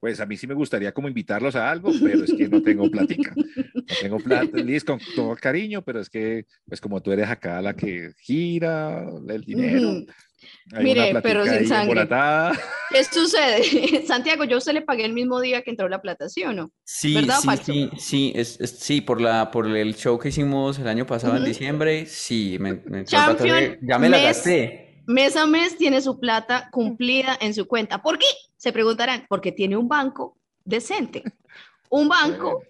Pues a mí sí me gustaría como invitarlos a algo, pero es que no tengo platica. No tengo plata, Liz, con todo cariño, pero es que, pues como tú eres acá la que gira el dinero. Hay Mire, una pero sin sangre. embolatada. ¿Qué sucede? Santiago, yo usted le pagué el mismo día que entró la plata, ¿sí o no? Sí, ¿Verdad o sí, sí, sí, es, es- sí, por la, por el show que hicimos el año pasado en Ujú. diciembre, sí, me, me Champion, ya me la mes- gasté. Mes a mes tiene su plata cumplida en su cuenta. ¿Por qué? Se preguntarán, porque tiene un banco decente. Un banco.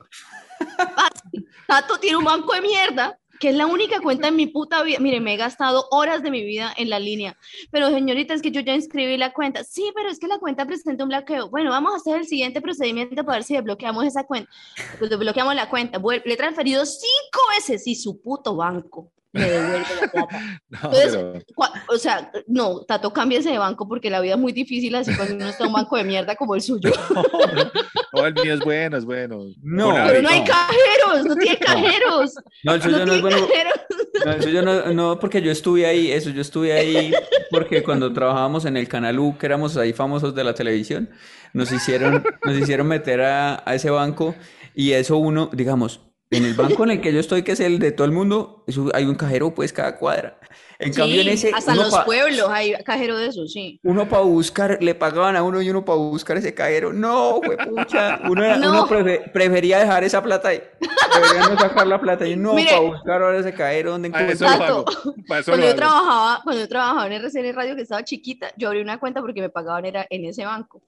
Tato tiene un banco de mierda, que es la única cuenta en mi puta vida. Mire, me he gastado horas de mi vida en la línea. Pero señorita, es que yo ya inscribí la cuenta. Sí, pero es que la cuenta presenta un bloqueo. Bueno, vamos a hacer el siguiente procedimiento para ver si desbloqueamos esa cuenta. Pues desbloqueamos la cuenta. Le he transferido cinco veces y su puto banco me devuelve la plata. No, Entonces, pero O sea, no, Tato, cámbiese de banco porque la vida es muy difícil así cuando uno está en un banco de mierda como el suyo. no, el mío es bueno, es bueno. No, Pero no hay cajeros, no tiene cajeros. No, el suyo no es bueno, no, el suyo no, no, porque yo estuve ahí, eso, yo estuve ahí porque cuando trabajábamos en el Canal U, que éramos ahí famosos de la televisión, nos hicieron, nos hicieron meter a, a ese banco y eso uno, digamos, en el banco en el que yo estoy, que es el de todo el mundo, eso hay un cajero pues cada cuadra. En cambio en Sí, ese, hasta en los pa- pueblos hay cajero de eso, sí. Uno para buscar, le pagaban a uno y uno para buscar ese cajero. No, fue pucha. Uno, era- No. uno prefe- prefería dejar esa plata ahí. Prefería no sacar la plata y no para buscar ahora ese cajero donde encuentro. Cuando yo trabajaba, cuando yo trabajaba en RCN Radio que estaba chiquita, yo abrí una cuenta porque me pagaban era en ese banco.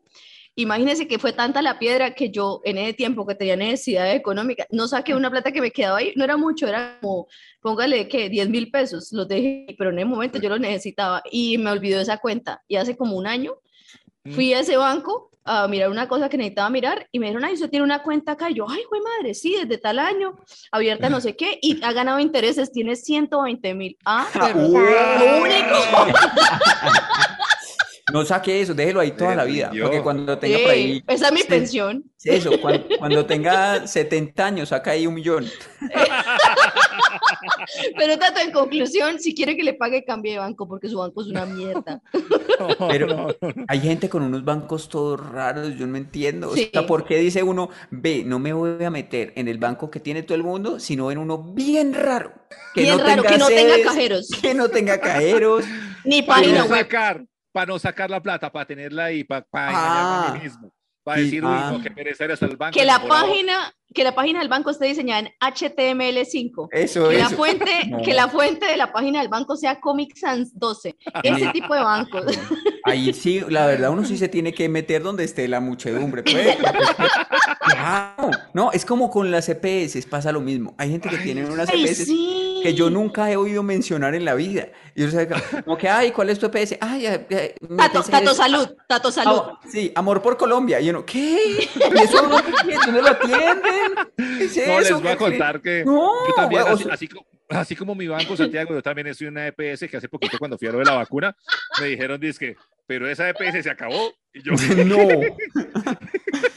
Imagínense que fue tanta la piedra que yo en ese tiempo que tenía necesidad económica, no saqué una plata que me quedaba ahí, no era mucho, era como, póngale que 10 mil pesos, los dejé, pero en ese momento yo los necesitaba y me olvidó esa cuenta. Y hace como un año fui a ese banco a mirar una cosa que necesitaba mirar y me dijeron, ay, usted tiene una cuenta acá. Y yo, ay, güey, madre, sí, desde tal año, abierta no sé qué, y ha ganado intereses, tiene 120 mil. Ah, pero único. No saque eso, déjelo ahí toda la vida. Porque cuando tenga por ahí. Esa es mi pensión. Eso, cuando, cuando tenga 70 años, saca ahí un millón. Pero Tato, en conclusión, si quiere que le pague, cambie de banco porque su banco es una mierda. No, Pero hay gente con unos bancos todos raros, yo no entiendo. O Sí. sea, ¿por qué dice uno, ve, no me voy a meter en el banco que tiene todo el mundo, sino en uno bien raro? Que Bien no raro, tenga que no tenga cajeros. Que no tenga cajeros. Ni Para página web. sacar, para no sacar la plata, para tenerla ahí, para, para Ah. engañarme a mí mismo. Para decir, uy, ah. no, que pereza ir hasta el banco. Que la página, que la página del banco esté diseñada en HTML5. Eso, Que la, eso. fuente, No. que la fuente de la página del banco sea Comic Sans 12. Ese tipo de bancos. Ahí sí, la verdad, uno sí se tiene que meter donde esté la muchedumbre. pues, Claro. No, es como con las EPS, pasa lo mismo. Hay gente que tiene unas EPS sí. Que yo nunca he oído mencionar en la vida. Y yo sé, como que, ay, ¿cuál es tu EPS? Ay, ay, ay, mi Tato, EPS Tato es- Salud, Tato Salud. Ah, sí, Amor por Colombia. Y uno, ¿qué? ¿Y eso no, ¿dónde lo atienden? ¿Qué es No, les voy a ¿Qué- contar que No, yo también, o así, sea- así co- así como mi banco, Santiago, yo también estoy en una EPS que hace poquito cuando fui a lo de la vacuna, me dijeron, que pero esa EPS se acabó. Y yo, No.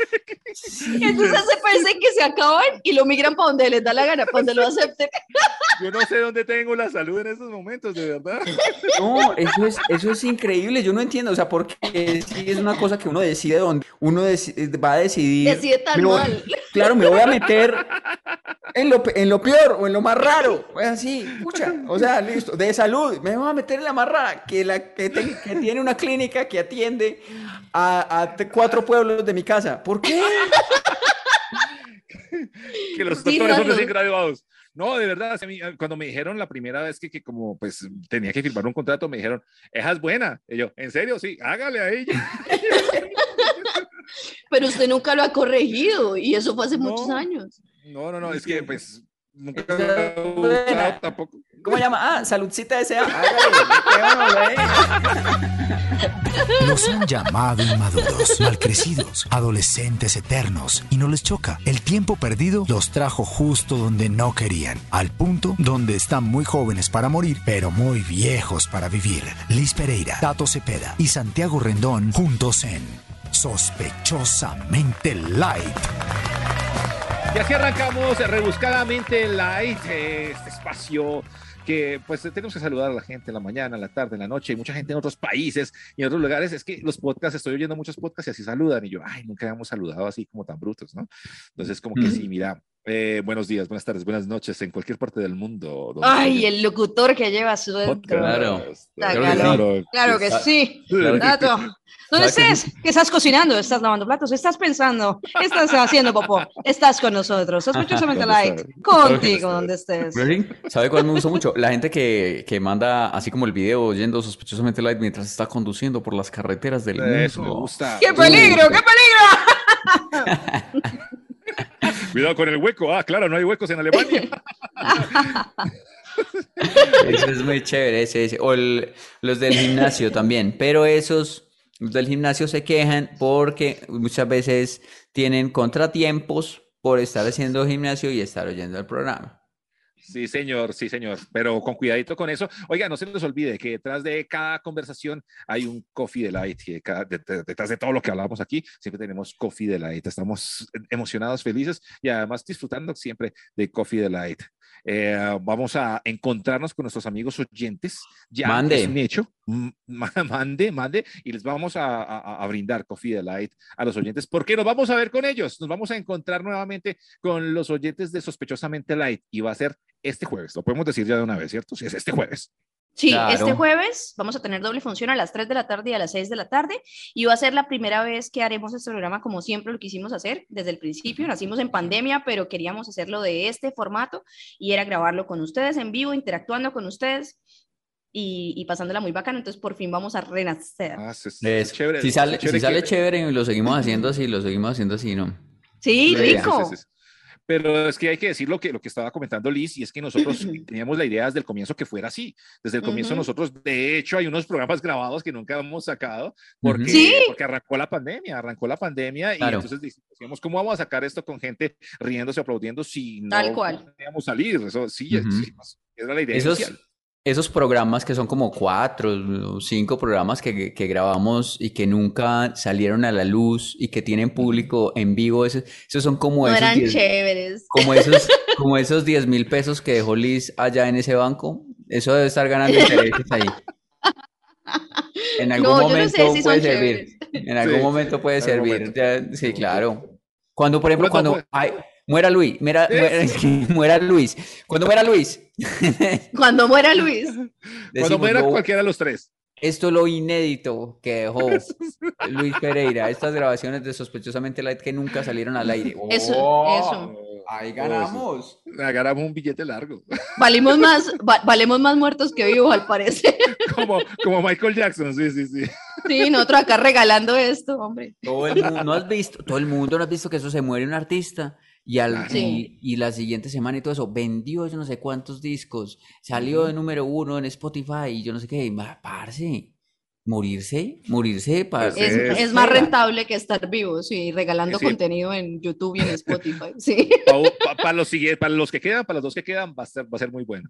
Entonces se parece que se acaban y lo migran para donde les da la gana, para donde lo acepten. yo no sé dónde tengo la salud en estos momentos, de verdad. No, eso es, eso es increíble. Yo no entiendo, o sea, porque sí es una cosa que uno decide dónde. Uno deci- va a decidir. Decide tan voy- mal. Claro, me voy a meter en lo, pe- en lo peor o en lo más raro. Pues así, pucha. O sea, listo. De salud, me voy a meter en la más rara, que, la, que, te- que tiene una clínica que atiende a, cuatro pueblos de mi casa. ¿Por qué? Que los doctores son recién graduados. No, de verdad, cuando me dijeron la primera vez que, que como pues tenía que firmar un contrato, me dijeron, esa es buena. Y yo, ¿en serio? Sí, hágale a ella. Pero usted nunca lo ha corregido y eso fue hace No. muchos años. No, no, no, es que pues Nunca Esa he usado tampoco. ¿Cómo se llama? Ah, saludcita S.A. Los han llamado inmaduros, malcrecidos, adolescentes eternos y no les choca. El tiempo perdido los trajo justo donde no querían, al punto donde están muy jóvenes para morir, pero muy viejos para vivir. Liz Pereira, Tato Cepeda y Santiago Rendón juntos en Sospechosamente Light. Y así arrancamos rebuscadamente light, eh, este espacio que pues tenemos que saludar a la gente en la mañana, en la tarde, en la noche, y mucha gente en otros países y en otros lugares. Es que los podcasts, estoy oyendo muchos podcasts y así saludan, y yo, ay, nunca habíamos saludado así como tan brutos, ¿no? Entonces, como que sí, mira, eh, buenos días, buenas tardes, buenas noches en cualquier parte del mundo. donde Ay, el locutor que lleva su podcast. Claro. Claro que claro. Claro que sí. Claro que Tato, ¿dónde ¿Sabe que estés? ¿Qué estás cocinando? ¿Estás lavando platos? ¿Estás pensando? ¿Estás haciendo popó? Estás con nosotros. Sospechosamente ¿Dónde light. está? Contigo, donde estés. ¿Sabe cuál me gustó mucho? La gente que, que manda así como el video yendo sospechosamente light mientras está conduciendo por las carreteras del Eso me mundo. gusta. ¡Qué peligro! ¡Qué peligro! Cuidado con el hueco. Ah, claro, no hay huecos en Alemania. Eso es muy chévere, ese, ese. O el- los del gimnasio también. Pero esos, del gimnasio se quejan porque muchas veces tienen contratiempos por estar haciendo gimnasio y estar oyendo el programa. Sí, señor, sí, señor, pero con cuidadito con eso. Oiga, no se les olvide que detrás de cada conversación hay un coffee delight. detrás de todo lo que hablamos aquí, siempre tenemos coffee delight. Estamos emocionados, felices y además disfrutando siempre de coffee delight. Eh, vamos a encontrarnos con nuestros amigos oyentes. Ya Mande. es un hecho. Ma- Mande, mande, y les vamos a, a- a brindar Coffee Delight a los oyentes, porque nos vamos a ver con ellos. Nos vamos a encontrar nuevamente con los oyentes de Sospechosamente Light y va a ser este jueves. Lo podemos decir ya de una vez, ¿cierto? Sí, es este jueves. Sí, Claro. este jueves vamos a tener doble función a las 3 de la tarde y a las 6 de la tarde y va a ser la primera vez que haremos este programa como siempre lo quisimos hacer desde el principio. Nacimos en pandemia, pero queríamos hacerlo de este formato y era grabarlo con ustedes en vivo, interactuando con ustedes y, y pasándola muy bacano. Entonces por fin vamos a renacer. Ah, es- chévere, si sale, chévere si sale chévere y lo seguimos haciendo así, lo seguimos haciendo así, ¿no? Sí, rico. sí, sí. Pero es que hay que decir lo que, lo que estaba comentando Liz, y es que nosotros teníamos la idea desde el comienzo que fuera así. Desde el comienzo Ujú. nosotros, de hecho, hay unos programas grabados que nunca hemos sacado porque, Sí. porque arrancó la pandemia, arrancó la pandemia Claro. y entonces decíamos, ¿cómo vamos a sacar esto con gente riéndose, aplaudiendo si no Tal cual. podíamos salir? Eso sí, Ujú. sí, era la idea Esos, inicial. Esos programas que son como cuatro o cinco programas que, que grabamos y que nunca salieron a la luz y que tienen público en vivo, esos, esos son como No esos eran 10 chéveres. como esos, como esos 10 mil pesos que dejó Liz allá en ese banco. Eso debe estar ganando intereses ahí. En algún No, yo no momento sé si son puede servir. chéveres. En algún Sí, momento puede servir. momento. ya- sí, claro. Cuando, por ejemplo, ¿Cuándo cuando ay, muera Luis, muera, muera, muera Luis. Cuando muera Luis, Cuando muera Luis. Cuando muera "No, cualquiera de los tres. esto es lo inédito que dejó Luis Pereira, estas grabaciones de Sospechosamente Light que nunca salieron al aire. Eso, ¡Oh! eso. Ahí Oh, ganamos. Agarramos un billete largo, Valimos más, va- valemos más muertos que vivos, al parecer. como, como Michael Jackson, sí, sí, sí. Sí, nosotros acá regalando esto, hombre. Todo el mundo, ¿no has visto? Todo el mundo no has visto que eso se muere un artista y, al, Sí. y, y la siguiente semana y todo eso vendió yo no sé cuántos discos, salió de número uno en Spotify y yo no sé qué, y parce, morirse, morirse, parce. Pues Es, es- es más rentable que estar vivos y regalando Sí. contenido en YouTube y en Spotify. Sí. Para los, siguientes- para los que quedan, para los dos que quedan, va a ser, va a ser muy bueno.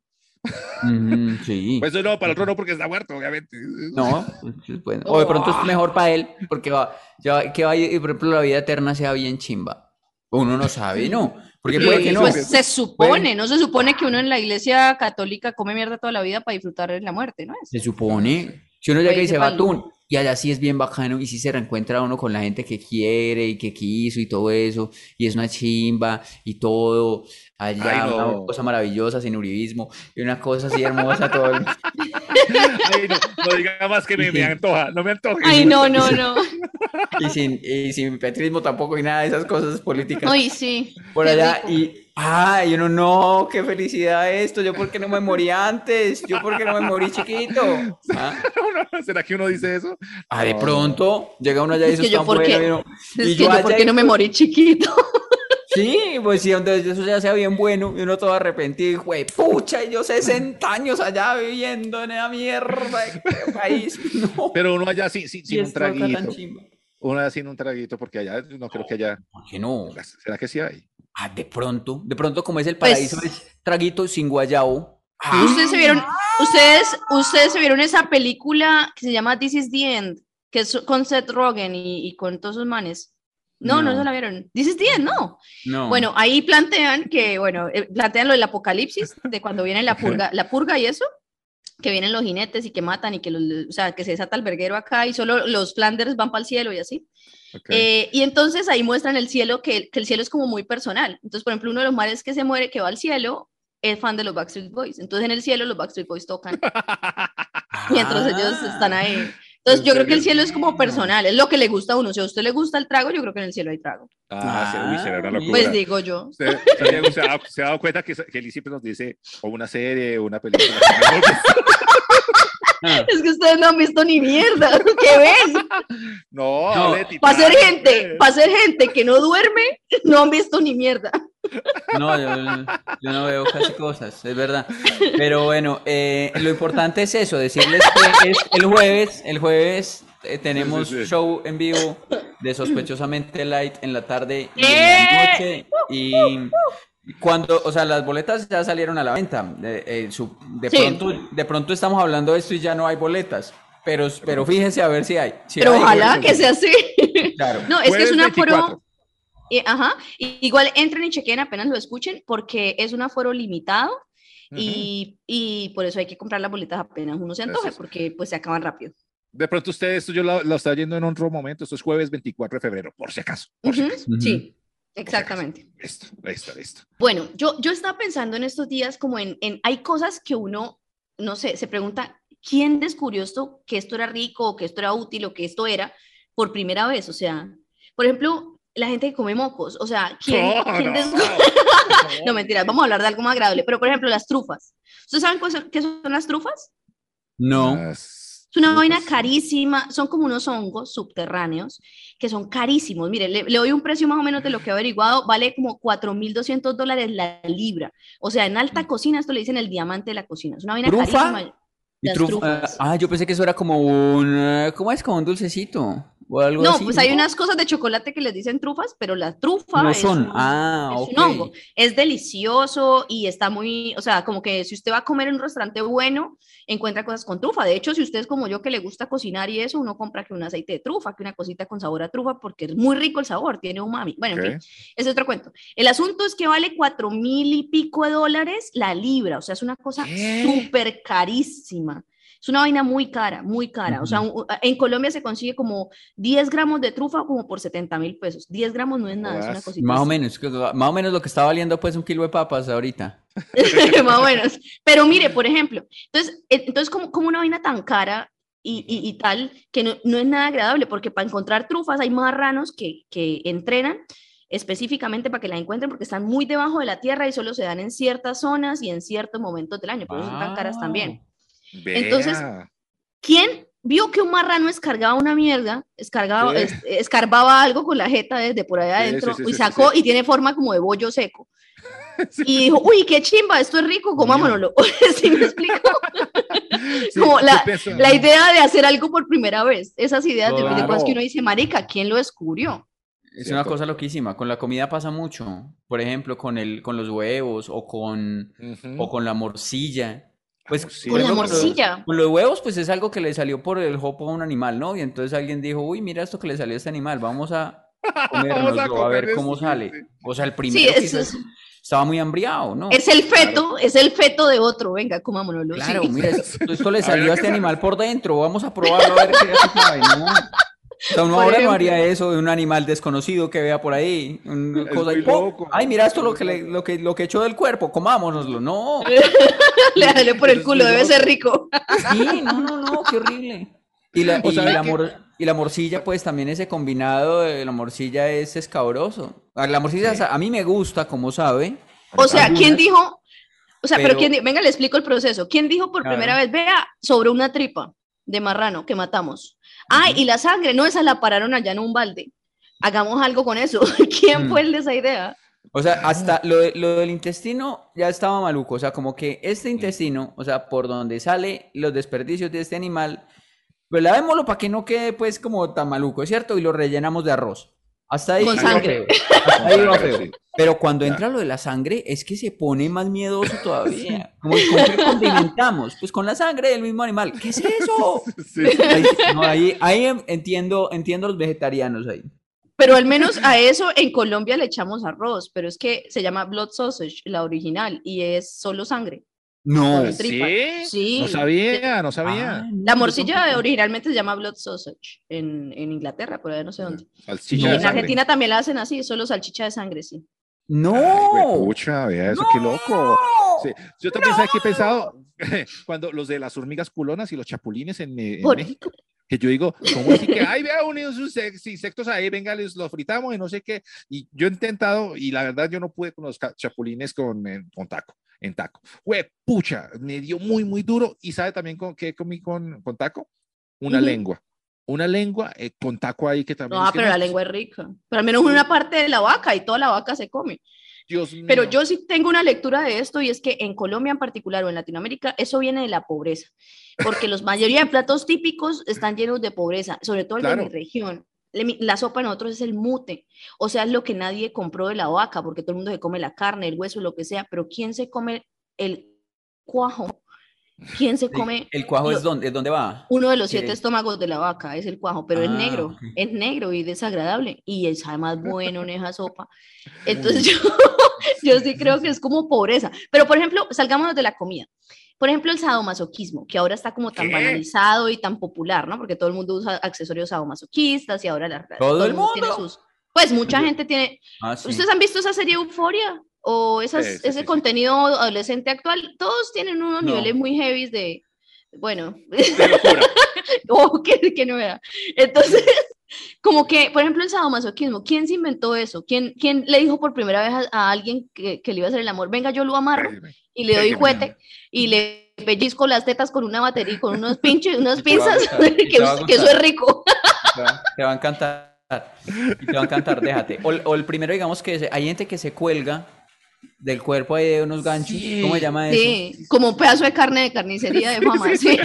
Sí. Pues no, para el otro no, porque está muerto, obviamente. No, pues, bueno. O de pronto es mejor para él, porque va, ya que vaya, y por ejemplo, la vida eterna sea bien chimba. Uno no sabe, ¿no? Porque Sí, puede que no. Pues se supone, no se supone que uno en la iglesia católica come mierda toda la vida para disfrutar de la muerte, ¿no es? Se supone. Si uno llega y se va lujo. y allá sí es bien bacano, y sí se reencuentra uno con la gente que quiere y que quiso y todo eso, y es una chimba y todo, allá Ay, una no. cosa maravillosa, sin uribismo, y una cosa así hermosa, todo. el- Ay, no, no diga más que me, me antoja, no me antoja. Ay, no, no, no. Y sin, y sin petrismo tampoco, y nada de esas cosas políticas. Ay, sí. por allá y ay uno no qué felicidad esto yo por qué no me morí antes yo por qué no me morí chiquito ah, No, no, ¿Será que uno dice eso? Ah, de No. pronto llega uno allá y Es eso que yo está por qué- bueno, y uno- Es y que yo, ¿por qué no me tú- morí chiquito? Sí, pues sí, entonces eso ya sea bien bueno y uno todo arrepentido, güey, pucha, y yo 60 años allá viviendo en esa mierda de país. No. Pero uno allá Y sin un traguito. Allá sin un traguito, porque allá no creo que haya. ¿Por qué no? ¿Será que sí hay? Ah, de pronto, de pronto como es el Pues- paraíso, es traguito sin guayabo. Ah, Ustedes se vieron, ustedes, ustedes se vieron esa película que se llama This is the End, que es con Seth Rogen y, y con todos esos manes. No, no, No. se la vieron. This is the End, no. no. Bueno, ahí plantean que, bueno, eh, plantean lo del apocalipsis, de cuando viene la purga, la purga y eso, que vienen los jinetes y que matan y que los, o sea, que se desata el verguero acá y solo los Flanders van para el cielo y así. Eh, y entonces ahí muestran el cielo, que, que el cielo es como muy personal. Entonces, por ejemplo, uno de los mares que se muere, que va al cielo, es fan de los Backstreet Boys. Entonces, en el cielo los Backstreet Boys tocan mientras ellos están ahí. Entonces, ¿En yo creo que el cielo es como personal, es lo que le gusta a uno. Si a usted le gusta el trago, yo creo que en el cielo hay trago. Ah, sí, uy, será una Ah, locura. Pues digo yo. ¿Usted, Santiago, se, ha, dado- se ha dado cuenta que, que Eli siempre nos dice o una serie o una película? Ah, Es que ustedes no han visto ni mierda. ¿Qué ven? no, No, Para ser gente, pues. para ser gente que no duerme, no han visto ni mierda. No, yo, yo no veo casi cosas, es verdad. Pero bueno, eh, lo importante es eso, decirles que es el jueves, el jueves eh, tenemos Sí, sí, sí. show en vivo de Sospechosamente Light en la tarde y en ¡Eh! la noche. Y cuando, o sea, las boletas ya salieron a la venta. De, eh, su- de Sí. pronto, de pronto estamos hablando de esto y ya no hay boletas. Pero, pero fíjense a ver si hay. Si Pero hay, ojalá que sea así. Claro. No, es que es Jueves un aforo. 24. eh, ajá. y- Igual entren y chequen apenas lo escuchen, porque es un aforo limitado y, y por eso hay que comprar las boletas apenas uno se antoje, porque pues se acaban rápido. De pronto usted, esto yo lo, lo estaba yendo en otro momento, esto es jueves 24 de febrero, por si acaso. Por si Ujú, acaso. Ujú. Sí, exactamente. Listo, listo, listo. Bueno, yo, yo estaba pensando en estos días como en, en, hay cosas que uno, no sé, se pregunta, ¿quién descubrió esto, que esto era rico, o que esto era útil, o que esto era por primera vez? O sea, por ejemplo, la gente que come mocos, o sea, ¿quién, No, quién no, descubrió? no. No, mentiras, vamos a hablar de algo más agradable, pero por ejemplo, las trufas. ¿Ustedes saben qué son las trufas? No. Las Es una vaina carísima, son como unos hongos subterráneos que son carísimos. Mire, le, le doy un precio más o menos de lo que he averiguado, vale como 4.200 dólares la libra. O sea, en alta cocina, esto le dicen el diamante de la cocina. Es una vaina ¿Trufa? carísima. Y Las truf- trufas. ah, yo pensé que eso era como un, ¿cómo es? Como un dulcecito o algo No, así. pues hay unas cosas de chocolate que les dicen trufas, pero la trufa No es son. un- Ah, es ok. un hongo. Es delicioso y está muy, o sea, como que si usted va a comer en un restaurante bueno, encuentra cosas con trufa. De hecho, si usted es como yo que le gusta cocinar y eso, uno compra que un aceite de trufa, que una cosita con sabor a trufa, porque es muy rico el sabor, tiene umami. Bueno, en Ok. fin, ese es otro cuento. El asunto es que vale cuatro mil y pico de dólares la libra, o sea, es una cosa súper carísima. Es una vaina muy cara, muy cara. O sea, un- en Colombia se consigue como 10 gramos de trufa como por 70 mil pesos. 10 gramos no es nada, es una cosita. Más o menos, más o menos lo que está valiendo pues un kilo de papas ahorita. más o menos. Pero mire, por ejemplo, entonces, entonces como, como una vaina tan cara y, y- y tal, que no, no es nada agradable, porque para encontrar trufas hay marranos que, que entrenan específicamente para que la encuentren, porque están muy debajo de la tierra y solo se dan en ciertas zonas y en ciertos momentos del año, por eso son tan caras también. Entonces, Vea. ¿Quién vio que un marrano escargaba una mierda, escargaba, es- escarbaba algo con la jeta desde por allá adentro sí, sí, y sí, sacó sí. y tiene forma como de bollo seco? Y dijo, uy, qué chimba, esto es rico, comámonoslo. ¿Sí me explico? Sí, como la- La idea de hacer algo por primera vez, esas ideas de, de cosas Claro. que uno dice, marica, ¿quién lo descubrió? Es una Cierto. cosa loquísima. Con la comida pasa mucho. Por ejemplo, con el, con los huevos o con, Ujú. o con la morcilla. Pues morcilla. Con la morcilla. Con los huevos, pues es algo que le salió por el jopo a un animal, ¿no? Y entonces alguien dijo, uy, mira esto que le salió a este animal, vamos a comérnoslo, a, ver cómo esto, sale. sí. O sea, el primero es- quizás estaba muy hambriado, ¿no? Es el feto, es el feto de otro, venga, comámonoslo. Claro, sí. mira, esto, esto le salió ¿qué a este animal por dentro, vamos a probarlo a ver qué ¿no? O sea, uno Por ahora no haría eso de un animal desconocido que vea por ahí, una Es cosa muy y ¡pum! loco. Ay, mira esto lo que, le- lo que lo que echó del cuerpo, comámonoslo, no. Le dale por el culo, debe ser rico. Sí, no, no, no, qué horrible. Y la, y la que- mor- y la morcilla, pues también ese combinado de la morcilla es escabroso. A La morcilla a mí me gusta, como sabe. O sea, ¿quién dijo? O sea, pero, Pero- quién, di- venga, le explico el proceso. ¿Quién dijo por Claro. primera vez, vea, sobre una tripa de marrano que matamos? Ay, y la sangre, no, esa la pararon allá en un balde. Hagamos algo con eso. ¿Quién Mm. fue el de esa idea? O sea, hasta lo, de- lo del intestino ya estaba maluco. O sea, como que este intestino, o sea, por donde sale los desperdicios de este animal, pues lavémoslo para que no quede pues como tan maluco, ¿es cierto? Y lo rellenamos de arroz. Hasta ahí Con sangre. Hasta ahí iba feo. Pero cuando entra lo de la sangre, es que se pone más miedoso todavía. Como, ¿con qué condimentamos? Pues con la sangre del mismo animal. ¿Qué es eso? Sí. Ahí, no, ahí, ahí em- entiendo, entiendo los vegetarianos ahí. Pero al menos a eso en Colombia le echamos arroz, pero es que se llama blood sausage, la original, y es solo sangre. No. ¿Sí? Sí. No sabía, no sabía. Ah, no, La morcilla originalmente se llama blood sausage en, en Inglaterra, por ahí no sé dónde. Salchicha No. de en sangre. Argentina también la hacen así, solo salchicha de sangre, sí. No. Ay, pucha, vea eso, qué loco. Sí, Yo también sé que he pensado cuando los de las hormigas culonas y los chapulines en, eh, en Por- México, que yo digo, ¿cómo así que, ay, vea, unidos sus insectos ahí, venga, les los fritamos y no sé qué? Y yo he intentado, y la verdad yo no pude con los chapulines con, con taco, en taco. Güey, pucha, me dio muy, muy duro. ¿Y sabe también con qué comí con, con taco? Una lengua. Una lengua eh, con taco ahí que también. No, pero la lengua es rica. Pero al menos una parte de la vaca y toda la vaca se come. Dios Pero yo sí tengo una lectura de esto y es que en Colombia en particular o en Latinoamérica eso viene de la pobreza, porque la mayoría de platos típicos están llenos de pobreza, sobre todo Claro. mi región. La sopa de nosotros es el mute, o sea, es lo que nadie compró de la vaca, porque todo el mundo se come la carne, el hueso, lo que sea, pero ¿quién se come el cuajo? ¿Quién se come ¿El cuajo lo- es dónde, es dónde va? uno de los ¿Qué siete es? estómagos de la vaca? Es el cuajo, pero es Ah, negro, es negro y desagradable y es además bueno en esa sopa. Entonces yo, yo sí creo que es como pobreza. Pero por ejemplo, salgámonos de la comida. Por ejemplo, el sadomasoquismo, que ahora está como tan ¿Qué? banalizado y tan popular, ¿no? Porque todo el mundo usa accesorios sadomasoquistas y ahora la, ¿Todo el tiene mundo? sus... Pues mucha gente tiene... Ah, sí. ¿Ustedes han visto esa serie Euforia? O esas, Sí, sí, ese contenido adolescente actual, todos tienen unos No. niveles muy heavy de, bueno, De locura. o que, que no era. Entonces, como que, por ejemplo, el sadomasoquismo, ¿quién se inventó eso? ¿Quién, quién le dijo por primera vez a, a alguien que, que le iba a hacer el amor? Venga, yo lo amarro y le doy juguete y le pellizco las tetas con una batería, con unos pinches, unas pinzas, que, eso es rico. Te va, a encantar. Y te va a encantar, déjate. O, o el primero, digamos que se- hay gente que se cuelga del cuerpo ahí de unos ganchos. Sí. ¿Cómo se llama eso? Sí, como un pedazo de carne de carnicería de fama, sí.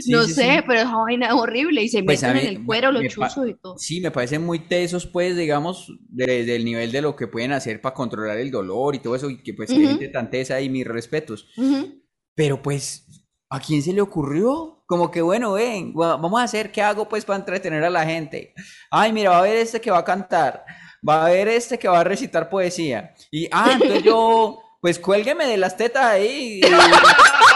Sí, no sí, sé, sí. pero esa vaina es horrible y se Pues meten en el cuero los chuzos y todo. Sí, me parecen muy tesos, pues, digamos, desde el nivel de lo que pueden hacer para controlar el dolor y todo eso, y que pues que Ujú. gente tan tesa y mis respetos. Pero pues, ¿a quién se le ocurrió? Como que, bueno, ven, va- vamos a hacer, ¿qué hago pues para entretener a la gente? Ay, mira, va a haber este que va a cantar, va a haber este que va a recitar poesía. Y, ah, entonces yo, pues cuélgueme de las tetas ahí. Y,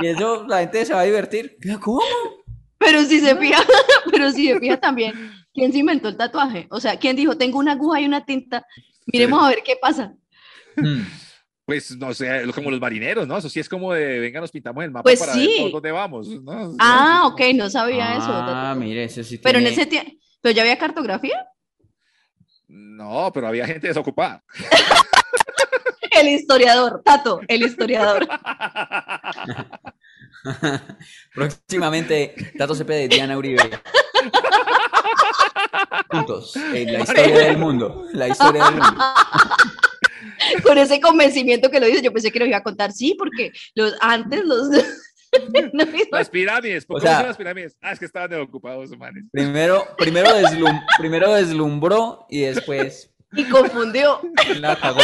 y eso la gente se va a divertir. ¿Cómo? Pero si se fija, pero si se fija también, ¿quién se inventó el tatuaje? O sea, ¿quién dijo, tengo una aguja y una tinta? Miremos a ver qué pasa. Hmm. Pues no sé, como los marineros, ¿no? Eso sí es como de, venga, nos pintamos el mapa Pues para sí. ver por dónde vamos, ¿no? Ah, ok, no sabía eso. Ah, mire, eso sí Pero en tiene- ese tiempo, pero ya había cartografía. No, pero había gente desocupada. El historiador, Tato, el historiador. Próximamente, Tato CP de Diana Uribe. Juntos, en la historia del mundo. La historia del mundo. Con ese convencimiento que lo dice, yo pensé que lo iba a contar, sí, porque los antes los no, Las pirámides, ¿por O qué sea- son las pirámides? Ah, es que estaban desocupados, manes. Primero, primero, deslum- primero deslumbró y después y confundió. la cagó.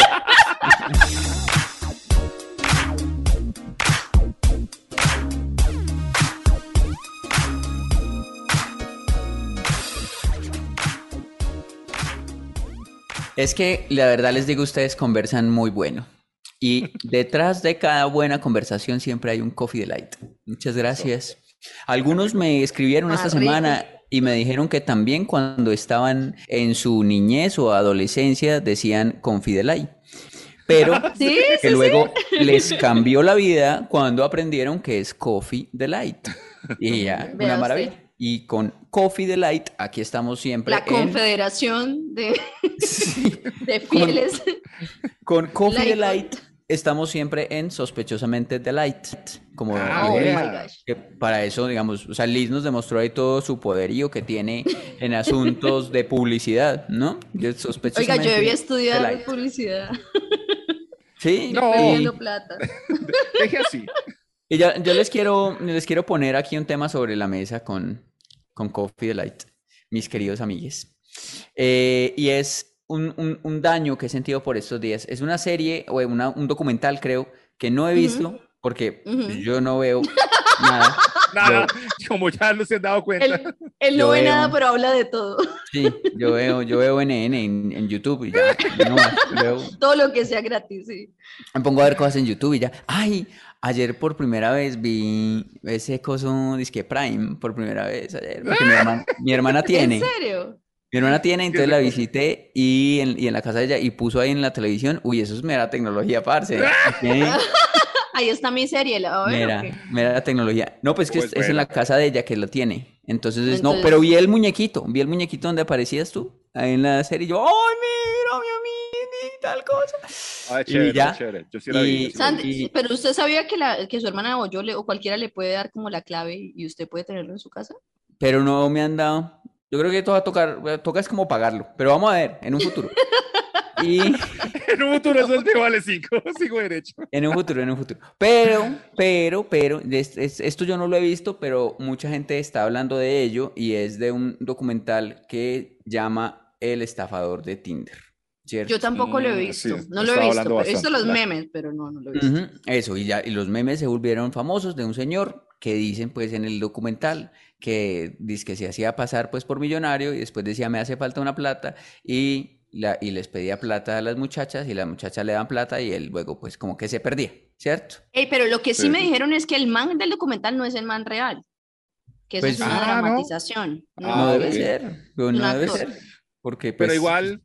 Es que la verdad les digo, ustedes conversan muy bueno. Y detrás de cada buena conversación siempre hay un coffee delight. Muchas gracias. Algunos me escribieron esta semana y me dijeron que también cuando estaban en su niñez o adolescencia decían Confidelay. Pero Sí, que sí, luego les cambió la vida cuando aprendieron que es Coffee Delight. Y ya, una usted. maravilla. Y con Coffee Delight, aquí estamos siempre La en- confederación de, de fieles. Con Coffee Light. Delight estamos siempre en Sospechosamente Delight. como Ah, Oh gosh. que para eso, digamos, o sea, Liz nos demostró ahí todo su poderío que tiene en asuntos de publicidad, ¿no? Yo Oiga, sospechosamente yo debía de estudiar publicidad. Sí, No. y- Perdiendo plata. Deje así. Y ya- yo les quiero, les quiero poner aquí un tema sobre la mesa con, con Coffee Delight, mis queridos amigues. Eh, y es un, un- un daño que he sentido por estos días. Es una serie o una- un documental, creo, que no he visto porque yo no veo nada. Nada, como ya no se han dado cuenta. Él, él no ve veo. nada, pero habla de todo. Sí, yo veo, yo veo NN en, en YouTube y ya, no más, veo- Todo lo que sea gratis, sí. me pongo a ver cosas en YouTube y ya. Ay, ayer por primera vez vi ese coso disque Prime por primera vez ayer, porque mi hermana, mi hermana tiene, ¿En serio? mi hermana tiene, entonces la visité y en, y en la casa de ella y puso ahí en la televisión, uy, eso es mera tecnología, parce. Tiene Ahí está mi serie, la a ver, ¿o qué? mera tecnología. No, pues que Pues es, es en la casa de ella que lo tiene. Entonces, no, Entonces- pero vi el muñequito, vi el muñequito donde aparecías tú, ahí en la serie, y yo, ¡ay, mira, mi amiga y tal cosa! Ah, Y chévere, ya. chévere. Yo sí la vi. Y- yo sí la vi. Sandy, Y- pero usted sabía que, la, que su hermana o yo le, o cualquiera le puede dar como la clave y usted puede tenerlo en su casa. pero no me han dado. Yo creo que todo va a tocar, toca es como pagarlo, pero vamos a ver en un futuro. Y En un futuro eso te vale cinco. Sigo derecho. en un futuro, en un futuro. Pero, pero, pero, es- es- esto yo no lo he visto, pero mucha gente está hablando de ello y es de un documental que llama El estafador de Tinder. ¿cierto? Yo tampoco lo he Mm, visto, sí, no lo he visto. He visto los claro. memes, pero no, no lo he visto. Eso, y ya, y los memes se volvieron famosos de un señor que dicen pues en el documental que dice que se hacía pasar pues por millonario y después decía me hace falta una plata y, la, y les pedía plata a las muchachas y las muchachas le dan plata y él luego pues como que se perdía, ¿cierto? Ey, pero lo que sí Sí, me dijeron es que el man del documental no es el man real, que eso Pues- es una Ah, ¿no? dramatización. No, Ah, debe ok. ser, pero Un no debe actor. ser, porque Pero pues igual,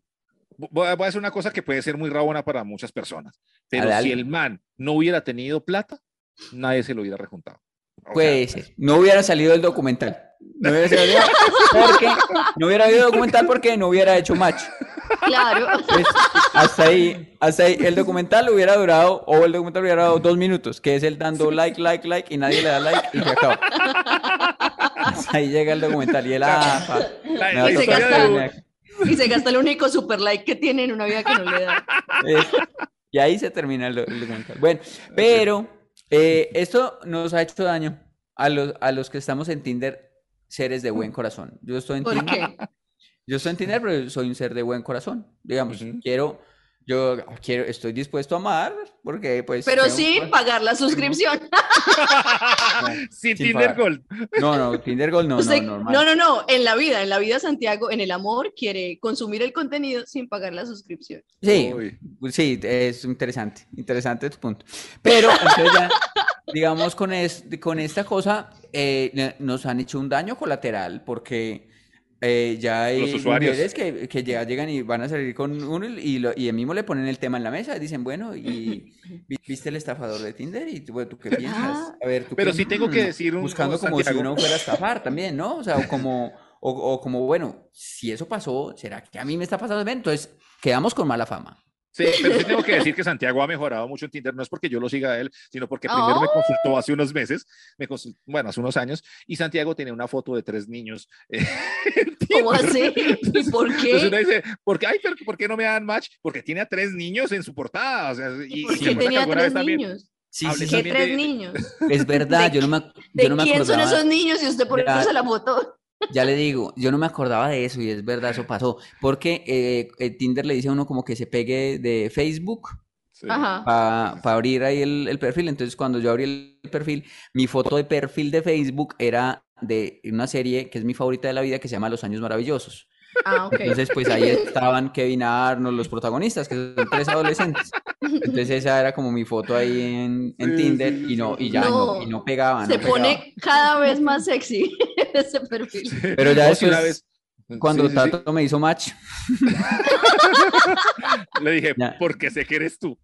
voy a voy a decir una cosa que puede ser muy rabona para muchas personas. Pero si el man no hubiera tenido plata, nadie se lo hubiera rejuntado. O sea, puede ser, no hubiera salido el documental. No hubiera salido porque no hubiera habido documental porque no hubiera hecho match. Claro. Pues, hasta ahí, hasta ahí, el documental hubiera durado, o el documental hubiera durado dos minutos, que es él dando like, like, like, y nadie le da like y se acaba. Hasta ahí llega el documental y él, ah, pa, la- me la va a Y se gasta- quedarme aquí. Y se gasta el único super like que tiene en una vida que no le da. Y ahí se termina el, do- el documental. Bueno, pero eh, esto nos ha hecho daño a los, a los que estamos en Tinder, seres de buen corazón. Yo estoy en ¿Por Tinder. qué? Yo estoy en Tinder, pero soy un ser de buen corazón. Digamos, Ujú. quiero, yo quiero, estoy dispuesto a amar, porque pues. Pero tengo- sin pagar la suscripción. Sin Sin Tinder pagar. Gold. No, no, Tinder Gold no, Usted- no, normal. no, no, no. En la vida, en la vida Santiago, en el amor, quiere consumir el contenido sin pagar la suscripción. Sí, Uy. sí, es interesante, interesante tu punto. Pero, ya, digamos, con, es- con esta cosa, eh, nos han hecho un daño colateral, porque eh, ya hay Los usuarios. mujeres que, que ya llegan y van a salir con uno y, lo, y el mismo le ponen el tema en la mesa, dicen, bueno, y vi- viste el estafador de Tinder y tú, ¿tú qué piensas? Ah. A ver, ¿tú Pero qué- sí tengo que decir un- Buscando como si Santiago. uno fuera a estafar también, ¿no? O sea, o como, o, o como, bueno, si eso pasó, ¿será que a mí me está pasando? Entonces, quedamos con mala fama. Sí, pero sí tengo que decir que Santiago ha mejorado mucho en Tinder. No es porque yo lo siga a él, sino porque primero me Oh. consultó hace unos meses, me consul- bueno, hace unos años, y Santiago tenía una foto de tres niños. eh, ¿Cómo así? ¿Y por Entonces qué? uno dice, ¿por qué, ay, pero ¿por qué no me dan match? Porque tiene a tres niños en su portada. O sea, y, ¿Por qué tenía tres niños? Sí, sí, ¿Qué tres de- niños? Es verdad, ¿De yo no me, ac- ¿De yo no me quién son esos niños? Y usted por eso se la votó. Ya le digo, yo no me acordaba de eso y es verdad, eso pasó, porque eh, Tinder le dice a uno como que se pegue de Facebook Sí. Para abrir ahí el, el perfil, entonces cuando yo abrí el perfil, mi foto de perfil de Facebook era de una serie que es mi favorita de la vida que se llama Los Años Maravillosos. Ah, ok. Entonces, pues ahí estaban Kevin Arnold, los protagonistas, que son tres adolescentes. Entonces esa era como mi foto ahí en, en Sí, Tinder sí, y no, y ya no, No. y no pegaba, Se no pegaba. pone cada vez más sexy ese perfil. Pero ya una después- vez, cuando Sí, sí, sí. Tato me hizo match. Le dije, Ya. porque sé que eres tú.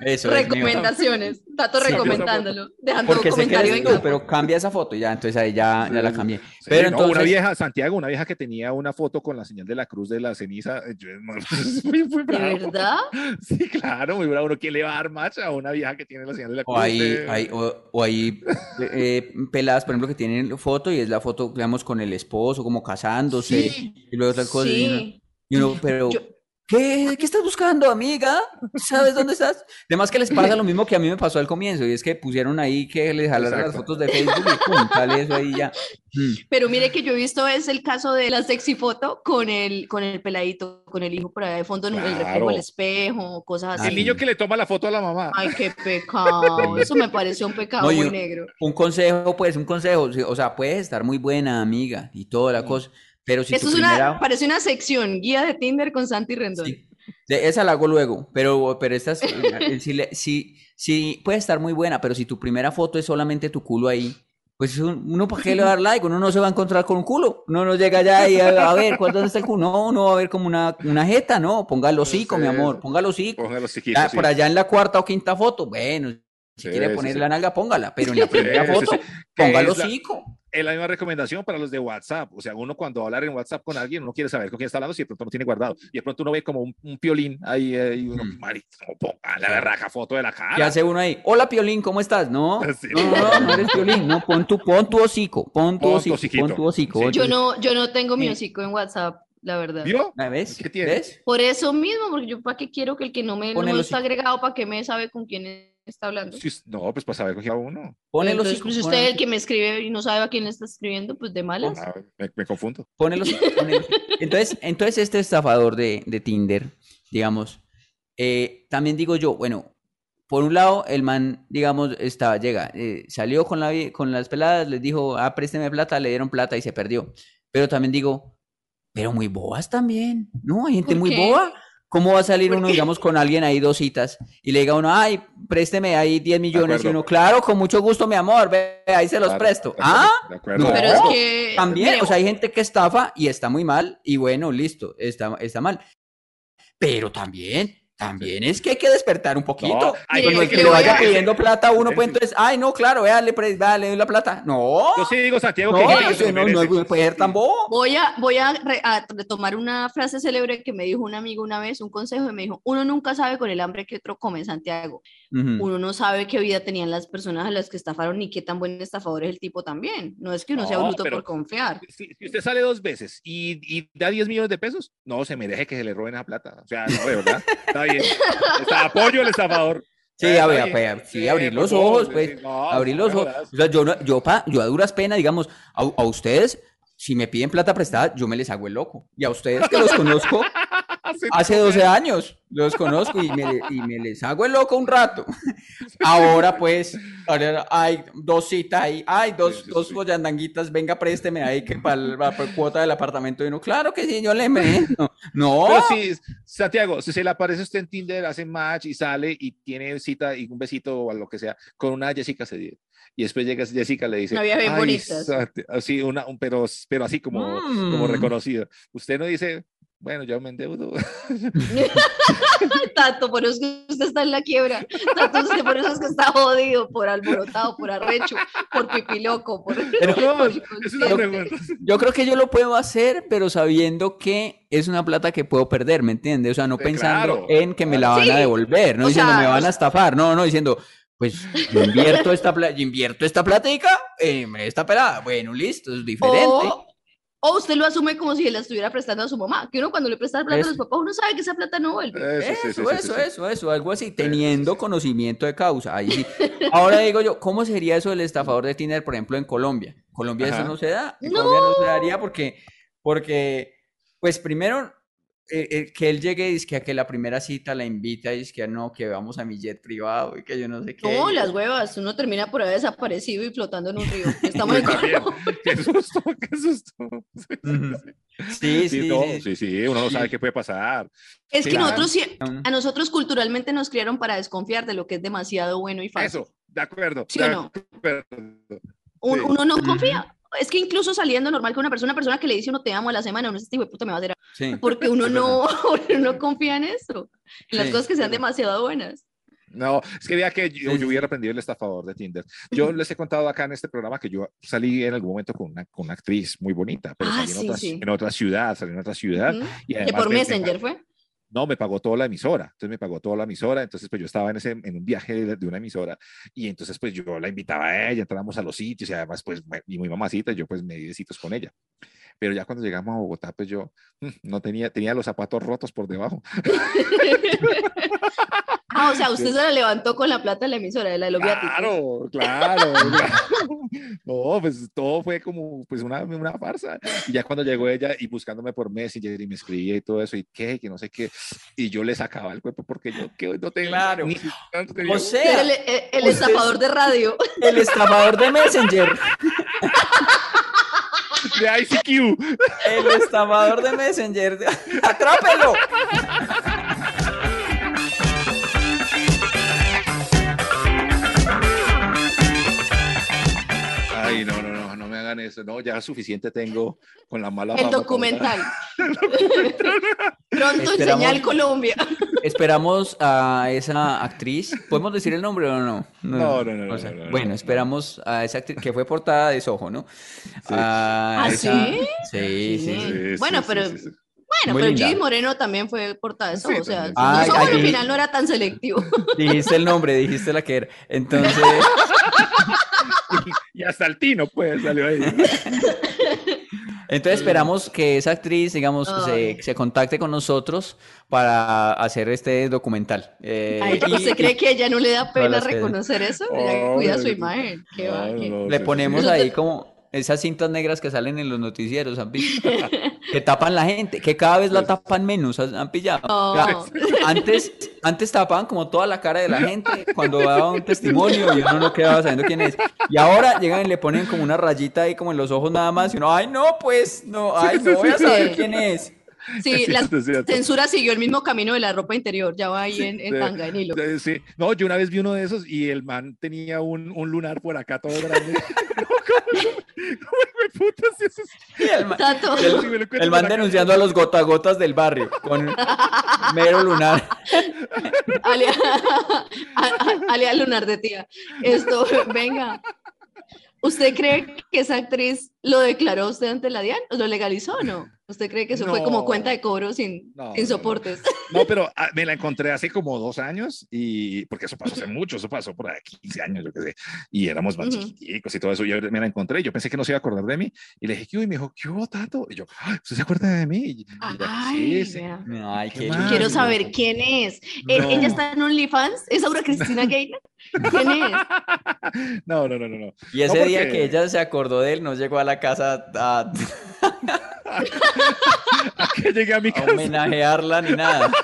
Eso es, mío. Recomendaciones. Tato Sí, recomendándolo. Dejando Porque un sé que comentario eres tú, campo. pero cambia esa foto ya, entonces ahí ya, ya la cambié. Sí, Pero no, entonces, una vieja, Santiago, una vieja que tenía una foto con la señal de la cruz de la ceniza. eh, yo- muy, muy ¿De bravo. verdad? Sí, claro, muy bravo. ¿Uno quién le va a dar match a una vieja que tiene la señal de la cruz? o ahí, de- ahí- o, o ahí eh, peladas, por ejemplo, que tienen foto y es la foto, digamos, con el esposo, como casándose, Sí. Y luego otra cosa. Sí. Y uno, pero, Yo- ¿qué, ¿qué estás buscando, amiga? ¿Sabes dónde estás? Además que les pasa lo mismo que a mí me pasó al comienzo, y es que pusieron ahí que les jalaron las Exacto. fotos de Facebook y pum, sale eso ahí ya. Mm. Pero mire que yo he visto es el caso de la sexy foto con el, con el peladito, con el hijo por ahí de fondo en el reflejo del espejo, cosas así. El niño que le toma la foto a la mamá. Ay, qué pecado. Eso me pareció un pecado No, muy un- negro. Un consejo, pues, un consejo, sí, o sea, puedes estar muy buena, amiga, y toda la cosa, pero si Eso tu es una, primera... parece una sección, guía de Tinder con Santi Rendón. Sí, de- esa la hago luego, pero, pero esta es- si, si, si puede estar muy buena, pero si tu primera foto es solamente tu culo ahí, pues un- uno para qué le va a dar like, uno no se va a encontrar con un culo, uno no llega allá y a, a ver, ¿cuál- ¿dónde está el culo? No, uno va a ver como una, una jeta, no, ponga el hocico, mi Sí. amor, ponga el hocico. Ya, chiquitos. sí. por allá en la cuarta o quinta foto, bueno, si Sí, quiere poner sí. la nalga, póngala, pero en la primera sí, foto, sí. Que ponga el es la- hocico. Es la misma recomendación para los de WhatsApp. O sea, uno cuando va a hablar en WhatsApp con alguien, uno quiere saber con quién está hablando si de pronto no tiene guardado. Y de pronto uno ve como un, un piolín ahí, eh, y uno, Mm. ponga la berraca foto de la ¿Qué cara. hace uno ahí? Hola, Piolín, ¿cómo estás? No, Sí. no, no, no eres Piolín, no, pon tu, pon tu hocico, pon tu Pon hocico, hociquito. pon tu hocico. Sí. Yo no, yo no tengo mi hocico en WhatsApp, la verdad. ¿Vio? ¿La ¿Ves? ¿Qué tiene? ¿Ves? Por eso mismo, porque yo para qué quiero que el que no me, no me está agregado, para qué me sabe con quién está hablando. Sí, no, pues para saber con quién va uno. Pon el Entonces, pues usted el el que me escribe y no sabe a quién le está escribiendo, pues de malas. Ah, me, me confundo. Pon el hocico, pon el hocico. Entonces, entonces este estafador de, de Tinder, digamos, eh, también digo yo, bueno, por un lado, el man, digamos, estaba, llega, eh, salió con, la, con las peladas, les dijo, ah, présteme plata, le dieron plata y se perdió. Pero también digo, pero muy bobas también, ¿no? Hay gente ¿Por muy qué? boba. ¿Cómo va a salir ¿Por uno, digamos, con alguien ahí dos citas y le diga a uno, ay, présteme ahí 10 millones? Y uno, claro, con mucho gusto, mi amor, ve, ahí se los Claro, presto. de acuerdo, Ah, de acuerdo. no. Pero es que también, mire, o sea, hay gente que estafa y está muy mal, y bueno, listo, está, está mal. Pero también, también es que hay que despertar un poquito. No, Como el que le vaya pidiendo plata a uno, pues entonces, ay, no, claro, vea, le, vea, le doy la plata. No, Yo sí digo, Santiago, no, que eso no, no merece. puede ser tan bobo. Voy a, voy a, re- a retomar una frase célebre que me dijo un amigo una vez, un consejo, y me dijo, uno nunca sabe con el hambre que otro come, Santiago. Ujú. Uno no sabe qué vida tenían las personas a las que estafaron ni qué tan buen estafador es el tipo también. No es que uno sea No, bruto pero- por confiar. Si, si usted sale dos veces y, y da 10 millones de pesos, no se merece que se le roben esa plata. O sea, no, de verdad. Está bien. Está, apoyo al estafador. Sí, Está a ver, bien. pues, sí, abrir los ojos, pues, no, abrir los ojos. O sea, yo, no- yo, pa, yo a duras penas, digamos, a, a ustedes, si me piden plata prestada, yo me les hago el loco. Y a ustedes que los conozco, Hace 12 años los conozco y me, y me les hago el loco un rato. Ahora pues, ahora hay dos citas ahí, hay dos, Sí, sí, dos sí. follandanguitas, venga, présteme ahí que para la cuota del apartamento. Y uno, claro que sí, yo le meto. No, Pero sí, Santiago, si se le aparece usted en Tinder, hace match y sale y tiene cita y un besito o lo que sea con una Jessica Cedier. Y después llega Jessica le dice, vieja bien "Ay, bonita". Santi-", así, una, un- pero, pero así como, como Mm. reconocida. Usted no dice, bueno, yo me endeudo. Tato, por eso es que usted está en la quiebra. Tato, usted por eso es que está jodido, por alborotado, por arrecho, por pipiloco, por... Pero no, por es una inconsciente. pregunta. yo creo que yo lo puedo hacer, pero sabiendo que es una plata que puedo perder, ¿me entiendes? O sea, no Sí, pensando claro. en que me la van Sí. a devolver, no O diciendo sea, me van a estafar, no, no, diciendo, pues yo invierto esta, pla- yo invierto esta platica en esta pelada. Bueno, listo, es diferente. O, o usted lo asume como si se la estuviera prestando a su mamá, que uno cuando le presta plata Eso. a los papás, uno sabe que esa plata no vuelve. Eso, sí, sí, Eso, sí, eso, sí. eso, eso, algo así, teniendo conocimiento de causa. Ahí sí. Ahora digo yo, ¿cómo sería eso del estafador de Tinder, por ejemplo, en Colombia? Colombia eso no se da, en No. Colombia no se daría porque, porque pues primero, eh, eh, que él llegue y es que a que la primera cita la invita y es que no, que vamos a mi jet privado y que yo no sé qué. No, las huevas, uno termina por ahí desaparecido y flotando en un río. Estamos en. Qué susto, qué susto. Ujú. Sí, Sí, sí, no, sí. sí, sí, uno no sabe qué puede pasar. Es que Claro. nosotros, sí- a nosotros culturalmente nos criaron para desconfiar de lo que es demasiado bueno y fácil. Eso, de acuerdo. ¿Sí de o no? acuerdo. Un- sí. Uno no confía. Es que incluso saliendo normal con una persona, una persona que le dice uno te amo a la semana, uno dice, este puta me va a hacer algo", Sí. porque uno Es no, uno no confía en eso, en las Sí, cosas que sean demasiado buenas. No, es que vea que yo, yo hubiera aprendido el estafador de Tinder. Yo les he contado acá en este programa que yo salí en algún momento con una, con una actriz muy bonita, pero Ah, salí en, sí, otra, sí. en otra ciudad, salí en otra ciudad. Ujú. Y Que además por me- me Messenger fue. No, me pagó toda la emisora. Entonces me pagó toda la emisora. Entonces, pues yo estaba en, ese, en un viaje de, de una emisora y entonces, pues yo la invitaba a ella, entramos a los sitios y además, pues, y muy mamacita, yo pues me di besitos con ella. Pero ya cuando llegamos a Bogotá, pues yo mm, no tenía, tenía los zapatos rotos por debajo. Ah, o sea, usted se la levantó con la plata de la emisora, de la de los viáticos. Claro, claro, claro. No, pues todo fue como pues una, una farsa. Y ya cuando llegó ella y buscándome por Messenger y me escribía y todo eso, y qué, que no sé qué, y yo le sacaba el cuerpo porque yo que no tengo Claro. ni tenía- O sea, el, el- el estafador de radio. el estafador de Messenger. De ICQ. El estafador de Messenger. ¡Atrápelo! Hagan eso. No, ya suficiente tengo con la mala El fama, documental. Pronto en Esperamos- Señal Colombia. Esperamos a esa actriz. ¿Podemos decir el nombre o no? No, no, no, o sea, no, no, Bueno, no. esperamos a esa actriz que fue portada de Soho, ¿no? Sí. ¿Ah, esa- sí? Sí, sí, Sí. sí. Sí, Bueno, sí, pero- sí, sí, sí. Bueno, Muy pero linda. Gigi Moreno también fue portada de eso, Sí, o sea. Ay, ay, al final no era tan selectivo. Dijiste el nombre, dijiste la que era. Entonces, Y hasta el Tino, pues, salió ahí. entonces esperamos que esa actriz, digamos, se, contacte con nosotros para hacer este documental. Eh, Ay, y- ¿Usted cree que a ella no le da pena reconocer eso? Oh, cuida su imagen. Qué va, qué- Le ponemos sí. ahí como esas cintas negras que salen en los noticieros, ¿han visto? Que tapan la gente, que cada vez la tapan menos, ¿han pillado? No. O sea, antes, antes tapaban como toda la cara de la gente cuando daba un testimonio y uno no quedaba sabiendo quién es. Y ahora llegan y le ponen como una rayita ahí como en los ojos nada más y uno, ay no, pues, no, ay, no voy a saber quién es. Sí, la cierto, censura siguió el mismo camino de la ropa interior, ya va ahí en, en Sí, tanga, en hilo. sí. No, yo una vez vi uno de esos y el man tenía un, un lunar por acá todo grande. No, ¿Cómo, cómo me putas eso es- Y el man denunciando a los gotagotas del barrio con mero lunar. alia, alia lunar de tía. Esto, venga. ¿Usted cree que esa actriz lo declaró usted ante la DIAN? ¿Lo legalizó o no? ¿Usted cree que eso fue como No. cuenta de cobro sin, No, sin no, no. soportes? No, pero ah, me la encontré hace como dos años y porque eso pasó hace mucho, eso pasó por ahí 15 años, yo qué sé, y éramos más Ujú. chiquiticos y todo eso. Yo me la encontré, yo pensé que no se iba a acordar de mí y le dije, ¿qué hubo? Y me dijo, ¿qué hubo, Tato? Y yo, "Ay, ¿usted se acuerda de mí? Y, Ay, sí, sí. Ay, Qué qué mal. lindo. Quiero saber quién es. No. ¿Ella está en OnlyFans? ¿Es Aura Cristina Gaynor? ¿Quién es? No, no, no, no. no. Y ese No, día porque- que ella se acordó de él, no llegó a la casa A que llegué a mi a casa, homenajearla ni nada.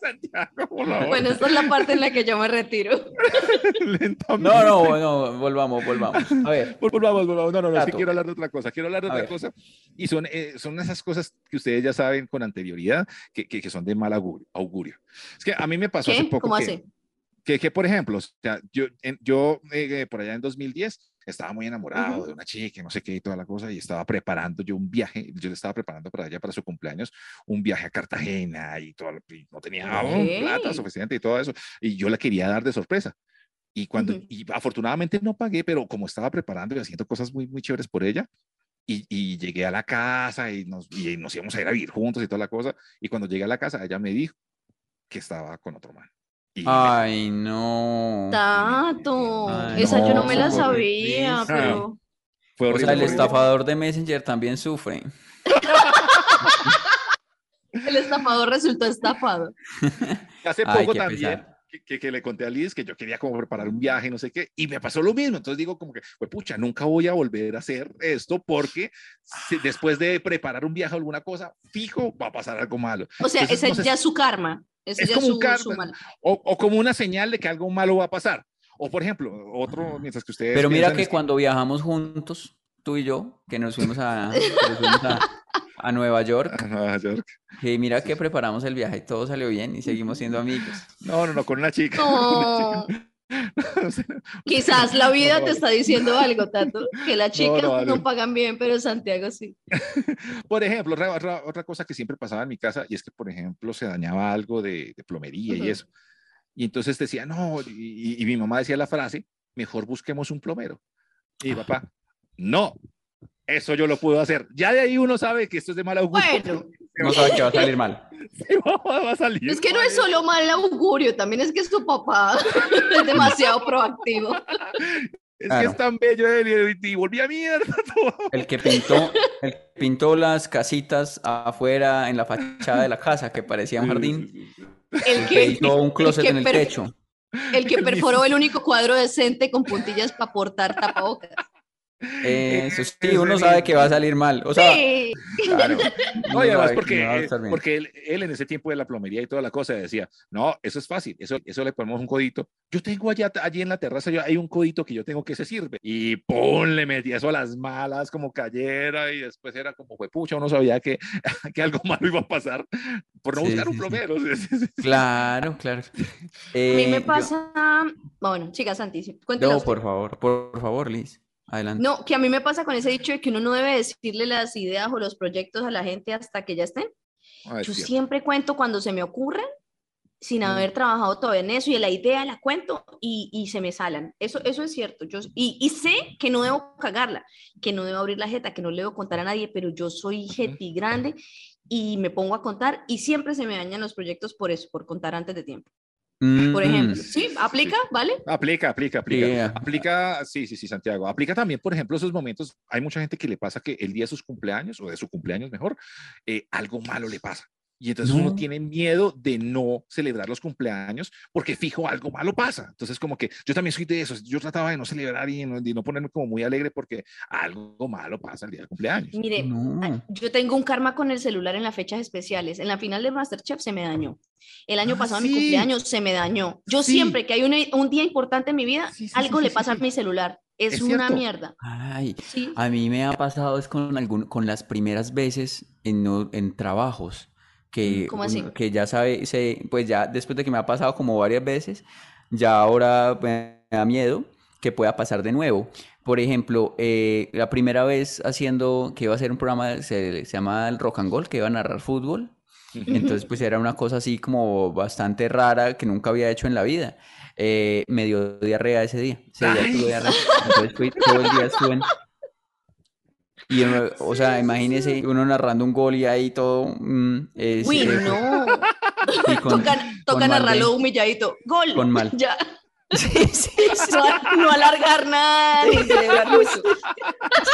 Santiago, por favor, Bueno, esta es la parte en la que yo me retiro. lentamente. No, no, no, volvamos, volvamos. A ver, Vol- Volvamos, volvamos. No, no, no, Tato. quiero hablar de otra cosa. Quiero hablar de A otra ver. cosa. Y son, eh, son esas cosas que ustedes ya saben con anterioridad que, que, que son de mal augurio, augurio. Es que a mí me pasó hace ¿Qué? poco ¿Cómo que, así? Que, que, por ejemplo, o sea, yo, en- yo eh, por allá en 2010 estaba muy enamorado Ujú. de una chica, no sé qué y toda la cosa, y estaba preparando yo un viaje, yo le estaba preparando para ella, para su cumpleaños, un viaje a Cartagena y, todo, y no tenía oh, plata suficiente y todo eso, y yo la quería dar de sorpresa. Y, cuando, Ujú. y afortunadamente no pagué, pero como estaba preparando y haciendo cosas muy, muy chéveres por ella, y, y llegué a la casa y nos, y nos íbamos a ir a vivir juntos y toda la cosa, y cuando llegué a la casa, ella me dijo que estaba con otro man. Y ay, no. Tato, Ay, esa yo no no, me la sabía, horrible. pero... fue O horrible, sea, el estafador de Messenger también sufre. El estafador resultó estafado. Hace Ay, poco qué también pesar. que, que- le conté a Liz que yo quería como preparar un viaje, no sé qué, y me pasó lo mismo. Entonces digo como que, pues pucha, nunca voy a volver a hacer esto porque si- después de preparar un viaje o alguna cosa, fijo, va a pasar algo malo. O sea, Entonces, ese no sé ya es su karma. Ese Es ya como un su, karma. su mal. O, o como una señal de que algo malo va a pasar. O por ejemplo, otro, mientras que ustedes... Pero mira que cuando viajamos juntos, tú y yo, que nos fuimos a, nos fuimos a, a Nueva York, A Nueva York. y mira que preparamos el viaje y todo salió bien y seguimos siendo amigos. No, no, no, con una chica. con una chica. No, Quizás la vida te está diciendo algo, Tato, que las chicas no, vale. pagan bien, pero Santiago sí. Por ejemplo, otra, otra, otra cosa que siempre pasaba en mi casa y es que, por ejemplo, se dañaba algo de, de plomería y eso. Y entonces decía, no, y, y- mi mamá decía la frase, mejor busquemos un plomero. Y mi papá, no, eso yo lo puedo hacer. Ya de ahí uno sabe que esto es de mal augurio. Bueno, No sabe que va a salir mal. Se va, va a salir. es que no es mal. solo mal augurio, también es que su papá es demasiado proactivo. Es Claro. que es tan bello él y, y volví a mierda todo. El que pintó, el que pintó las casitas afuera en la fachada de la casa que parecía un jardín. El que, hizo un closet que en el techo. el que perforó el único cuadro decente con puntillas para portar tapabocas. Eso sí, uno sabe que va a salir mal. O sea, Sí. Claro. No, y además porque, no eh, porque él, él en ese tiempo de la plomería y toda la cosa decía, no, eso es fácil, eso, eso le ponemos un codito. Yo tengo allá, allí en la terraza, yo, hay un codito que yo tengo que se sirve. Y ¡pum! le metía eso a las malas, como cayera, y después era como, fue pucha, uno sabía que, que algo malo iba a pasar por no Sí, buscar sí, un sí. plomero. Claro, claro. A mí Eh, me yo- pasa, bueno, chicas, Santi, cuéntela No, por favor, por favor, Liz. Adelante. No, que a mí me pasa con ese dicho de que uno no debe decirle las ideas o los proyectos a la gente hasta que ya estén. Ah, Yo siempre cuento cuando se me ocurren, sin Mm. haber trabajado todavía en eso, y la idea la cuento y, y se me salan. Eso, eso es cierto. Yo, y, y sé que no debo cagarla, que no debo abrir la jeta, que no le debo contar a nadie, pero yo soy jeti grande y me pongo a contar y siempre se me dañan los proyectos por eso, por contar antes de tiempo. Por ejemplo, ¿sí? ¿Aplica? ¿Vale? Aplica, aplica, aplica. Aplica, sí, sí, sí, Santiago. Aplica también, por ejemplo, esos momentos. Hay mucha gente que le pasa que el día de sus cumpleaños o de su cumpleaños mejor, eh, algo malo le pasa. Y entonces uno No. tiene miedo de no celebrar los cumpleaños porque fijo algo malo pasa. Entonces como que yo también soy de esos. Yo trataba de no celebrar y no, de no ponerme como muy alegre porque algo malo pasa el día del cumpleaños. Mire, No. yo tengo un karma con el celular en las fechas especiales. En la final de Masterchef se me dañó. El año Ah, pasado en mi sí. cumpleaños se me dañó. Yo Sí. siempre que hay un, un día importante en mi vida, Sí, sí, algo sí, le sí, pasa sí. a mi celular. Es, Es una cierto. mierda. Ay, Sí. a mí me ha pasado es con algún, con las primeras veces en, en trabajos que, ¿Cómo así? que ya sabe, se, pues ya después de que me ha pasado como varias veces, ya ahora me da miedo que pueda pasar de nuevo. Por ejemplo, eh, la primera vez haciendo que iba a ser un programa, se, se llama el Rock and Roll, que iba a narrar fútbol. Entonces, pues era una cosa así como bastante rara que nunca había hecho en la vida. Eh, me dio diarrea ese día. Ese día tuve diarrea. Entonces fui, todo el día estuve en... Y, o sea, imagínese uno narrando un gol y ahí todo... mm, es, Uy, eh, no. y con- toca narrarlo de- humilladito. Gol. Con mal. Ya. Sí, sí, sí, No, no alargar nada ni celebrar mucho.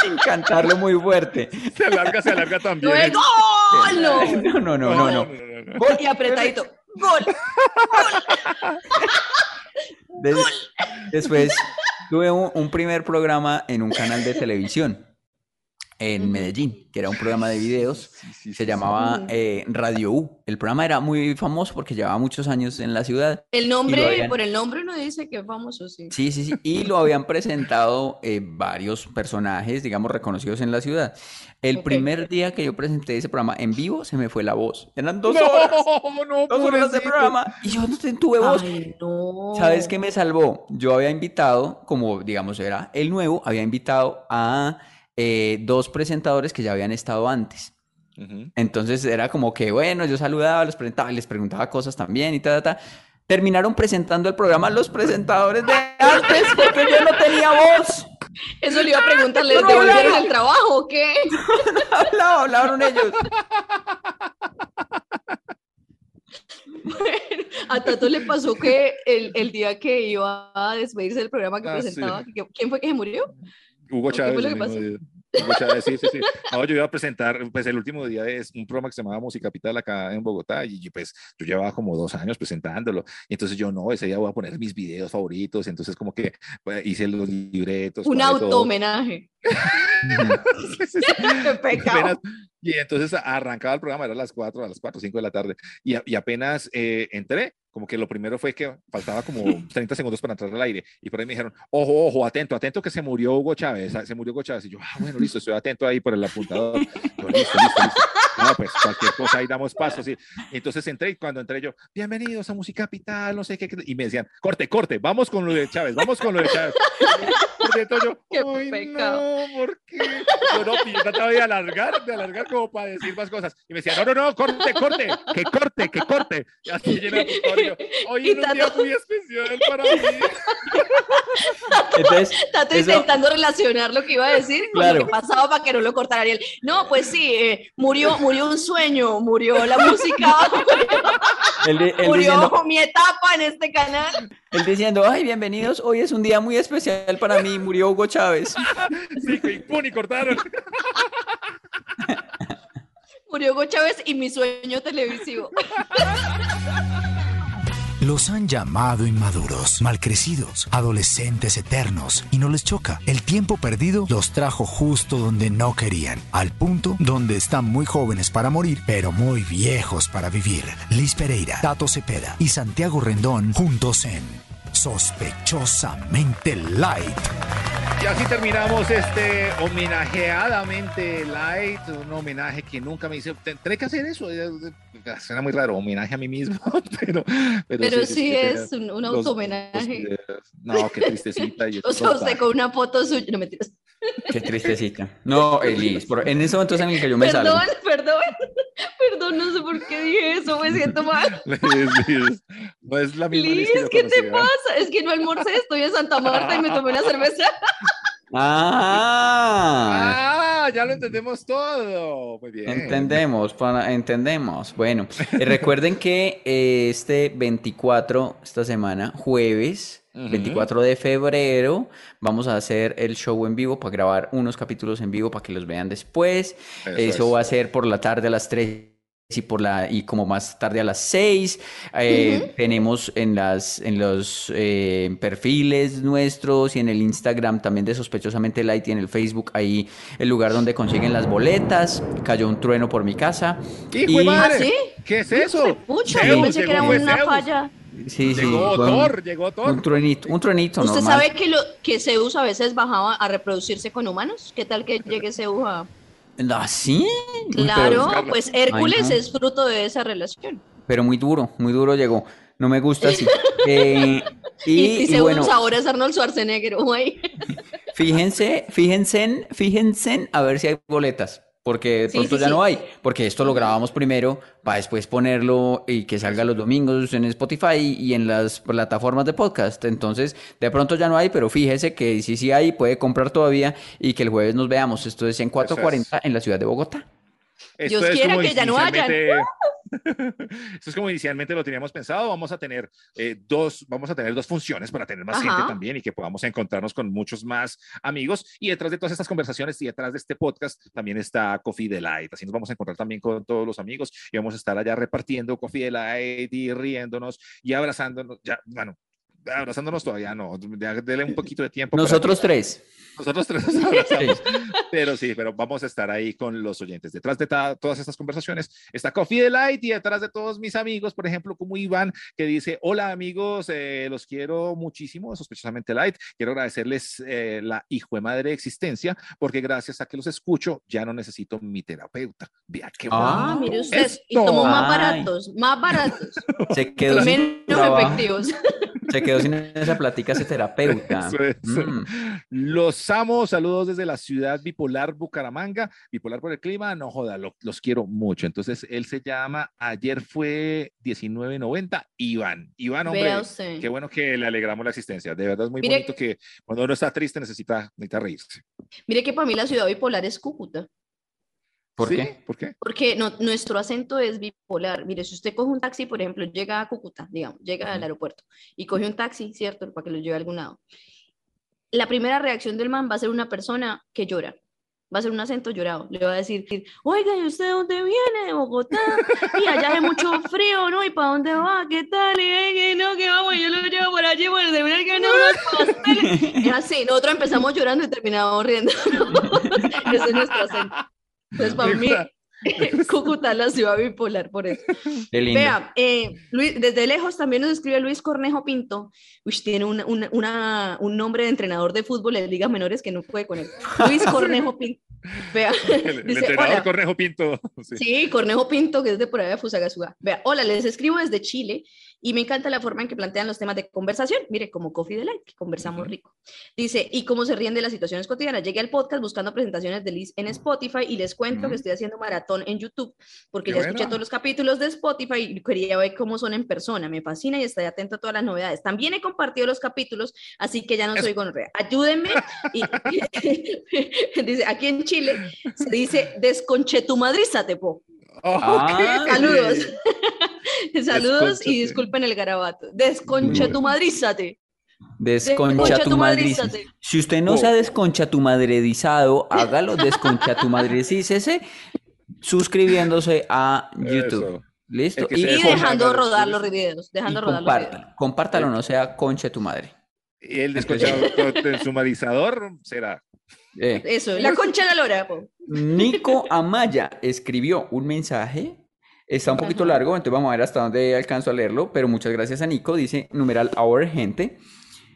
sin cantarlo muy fuerte. Se alarga, se alarga también. No gol. No. No, no, no, no, no. no. Gol. Y apretadito. Gol. Des- Después tuve un, un primer programa en un canal de televisión en. Medellín, que era un programa de videos. Sí, sí, Se sí, llamaba eh, Radio U. El programa era muy famoso porque llevaba muchos años en la ciudad. El nombre, habían- por el nombre uno dice que es famoso, sí. Sí, sí, sí. Y lo habían presentado eh, varios personajes, digamos, reconocidos en la ciudad. El Ok. primer día que yo presenté ese programa en vivo, se me fue la voz. Eran dos No, horas, no, dos horas de programa y yo no tuve voz. Ay, no. ¿Sabes qué me salvó? Yo había invitado, como digamos era el nuevo, había invitado a eh, dos presentadores que ya habían estado antes. Entonces era como que, bueno, yo saludaba, los presentaba, les preguntaba cosas también y ta, ta, ta. Terminaron presentando el programa los presentadores de antes porque yo no tenía voz. Eso le iba a preguntar, ¿les no devolvieron el trabajo o qué? Hablaba, hablaron ellos. A Tato le pasó que el, el día que iba a despedirse del programa que Ah, presentaba, ¿quién fue que se murió? Hugo ¿Qué Chávez. Hugo Chávez, sí, sí, sí. No, yo iba a presentar, pues el último día es un programa que se llamaba Música Capital acá en Bogotá y y, pues yo llevaba como dos años presentándolo. Y entonces yo no, ese día voy a poner mis videos favoritos. Entonces como que pues, hice los libretos. Un auto-homenaje. Qué pecado. Y entonces arrancaba el programa, era a las 4, a las 4, 5 de la tarde, y, a- y apenas eh, entré, como que lo primero fue que faltaba como 30 segundos para entrar al aire y por ahí me dijeron, ojo, ojo, atento, atento que se murió Hugo Chávez, ah, se murió Hugo Chávez. Y yo, ah, bueno, listo, estoy atento ahí por el apuntador. Yo, listo, listo, listo. No, pues cualquier cosa ahí damos pasos. Y entonces entré y cuando entré yo, bienvenidos a Música Capital, no sé qué, qué", y me decían, corte, corte, vamos con lo de Chávez, vamos con lo de Chávez. Por dentro yo, Qué "Ay, pecado. no, ¿por qué? Yo no, yo trataba de alargar, de alargar como para decir más cosas. Y me decían, no, no, no, corte, corte, que corte, que corte. Y así llena Hoy es un día muy especial para mí. Entonces, Tato eso- intentando relacionar lo que iba a decir con Claro. lo que pasaba para que no lo cortara Ariel. No, pues sí, eh, murió, murió un sueño, murió la música, murió diciendo, mi etapa en este canal. él diciendo, ay, bienvenidos, hoy es un día muy especial para mí, murió Hugo Chávez. Sí, y pum, y cortaron. Murió Hugo Chávez y mi sueño televisivo. Los han llamado inmaduros, malcrecidos, adolescentes eternos, y no les choca. El tiempo perdido los trajo justo donde no querían, al punto donde están muy jóvenes para morir, pero muy viejos para vivir. Liz Pereira, Tato Cepeda y Santiago Rendón juntos en Sospechosamente Light. Y así terminamos este homenajeadamente light, un homenaje que nunca me hice. Tendré que hacer eso. Suena muy raro, homenaje a mí mismo, pero, Pero sí es un, auto-homenaje. No, qué tristecita. y O sea, usted con una foto suya. No mentiras. Qué tristecita. No, Elis, por- en ese momento es en el que yo me salgo. Perdón, perdón. Perdón, no sé por qué dije eso, me siento mal. No es la misma Liz Liz, que yo ¿qué te pasa? Es que no almorcé, estoy en Santa Marta y me tomé una cerveza. Ah, Ah, ya lo entendemos todo. Muy bien. entendemos, para, entendemos. Bueno, eh, recuerden que eh, este 24, esta semana, jueves, Ujú. 24 de febrero, vamos a hacer el show en vivo para grabar unos capítulos en vivo para que los vean después. Eso Eso es. va a ser por la tarde a las 3 y por la y como más tarde a las 6. Eh, Tenemos en las en los eh, perfiles nuestros y en el Instagram también de Sospechosamente Light y en el Facebook ahí el lugar donde consiguen las boletas. Cayó un trueno por mi casa. ¡Hijo de Y- madre! ¿Ah, sí? ¿Qué es eso? Pucha, yo pensé que llegó, era una Zeus. falla. Sí, sí, Llegó fue un- Thor, llegó Thor. Un truenito, un truenito ¿Usted normal. sabe que, lo, que Zeus a veces bajaba a reproducirse con humanos? ¿Qué tal que llegue Zeus a...? ¿Ah, sí? Uy, pero- Claro, pues Hércules Ay, no. es fruto de esa relación. pero muy duro, muy duro llegó. No me gusta así. Eh, y, Y, y Zeus bueno, ahora es Arnold Schwarzenegger, güey. fíjense, fíjense, en- fíjense en a ver si hay boletas. Porque de Sí, pronto sí, ya sí. no hay, porque esto lo grabamos primero para después ponerlo y que salga los domingos en Spotify y en las plataformas de podcast. Entonces, de pronto ya no hay, pero fíjese que si sí hay, puede comprar todavía y que el jueves nos veamos. Esto es en 4.40 en la ciudad de Bogotá. Esto Dios quiera que ya no hayan. inicialmente- Esto es como inicialmente lo teníamos pensado. Vamos a tener eh, dos, vamos a tener dos funciones para tener más Ajá. gente también y que podamos encontrarnos con muchos más amigos. Y detrás de todas estas conversaciones y detrás de este podcast también está Coffee Delight. Así nos vamos a encontrar también con todos los amigos y vamos a estar allá repartiendo Coffee Delight y riéndonos y abrazándonos. Ya, bueno, abrazándonos todavía no. Ya dele un poquito de tiempo. Nosotros tres. nosotros tres nos abrazamos. Pero sí, pero vamos a estar ahí con los oyentes. Detrás de ta- todas estas conversaciones está Coffee Delight y detrás de todos mis amigos, por ejemplo, como Iván, que dice, hola amigos, eh, los quiero muchísimo, sospechosamente light. Quiero agradecerles eh, la hijo de madre existencia, porque gracias a que los escucho, ya no necesito mi terapeuta. Vea qué Ah, Ah, mire usted. Y tomó más baratos, más baratos. Se quedó y menos efectivos. Se quedó sin esa platica ese terapeuta. Eso. Mm. Los amo, saludos desde la ciudad bipolar Bucaramanga, bipolar por el clima, no joda, lo- los quiero mucho. Entonces, él se llama, ayer fue 1990, Iván. Iván, hombre, qué bueno que le alegramos la existencia. De verdad es muy Mire- bonito que cuando uno está triste necesita, necesita reírse. Mire que para mí la ciudad bipolar es Cúcuta. ¿Por ¿Sí? qué? ¿Por qué? Porque no- nuestro acento es bipolar. Mire, si usted coge un taxi, por ejemplo, llega a Cúcuta, digamos, llega al aeropuerto y coge un taxi, ¿cierto? Para que lo lleve a algún lado. La primera reacción del man va a ser una persona que llora. Va a ser un acento llorado. Le va a decir, oiga, ¿y usted de dónde viene? ¿De Bogotá? Y allá hace mucho frío, ¿no? ¿Y para dónde va? ¿Qué tal? Y "Ay, que no, que vamos, yo lo llevo por allí, por de verdad que no, pasteles. Es así, nosotros empezamos llorando y terminamos riendo. Ese es nuestro acento. Entonces, para mí, Cúcuta, la ciudad bipolar, por eso. Qué lindo. Vea, eh, Luis, desde lejos también nos escribe Luis Cornejo Pinto. Uy, tiene una- una- una- un nombre de entrenador de fútbol en ligas menores que no puede con él. Luis Cornejo Pinto. Vea, El, el dice, entrenador hola. Cornejo Pinto. sí. Sí, Cornejo Pinto, que es de por allá de Fusagasugá. Vea, hola, les escribo desde Chile y me encanta la forma en que plantean los temas de conversación. Mire, como Coffee Delight, que conversamos rico. Dice, y cómo se ríen de las situaciones cotidianas. Llegué al podcast buscando presentaciones de Liz en Spotify y les cuento que estoy haciendo maratón en YouTube porque ya escuché todos los capítulos de Spotify y quería ver cómo son en persona. Me fascina y estoy atento a todas las novedades. También he compartido los capítulos, así que ya no soy gonorrea. Ayúdenme. Y, dice, aquí en Chile se dice desconchetumadrízate, po. Ah, Saludos. Saludos y disculpen el garabato. Desconcha tu madre. Desconchatumadrízate. Si usted no se ha desconchatumadredizado, hágalo desconchatumadrecícese suscribiéndose a YouTube. Eso. ¿Listo? El que Y, Y Desconcha- dejando rodar desconcha- los videos. y Dejando rodar los videos. compártalo. Compártalo, no sea concha tu madre. Y el desconsumarizador será. Eh, Eso, la concha de la lora, po. Nico Amaya escribió un mensaje. Está un poquito Ajá. largo, entonces vamos a ver hasta dónde alcanzo a leerlo, pero muchas gracias a Nico. Dice numeral our gente.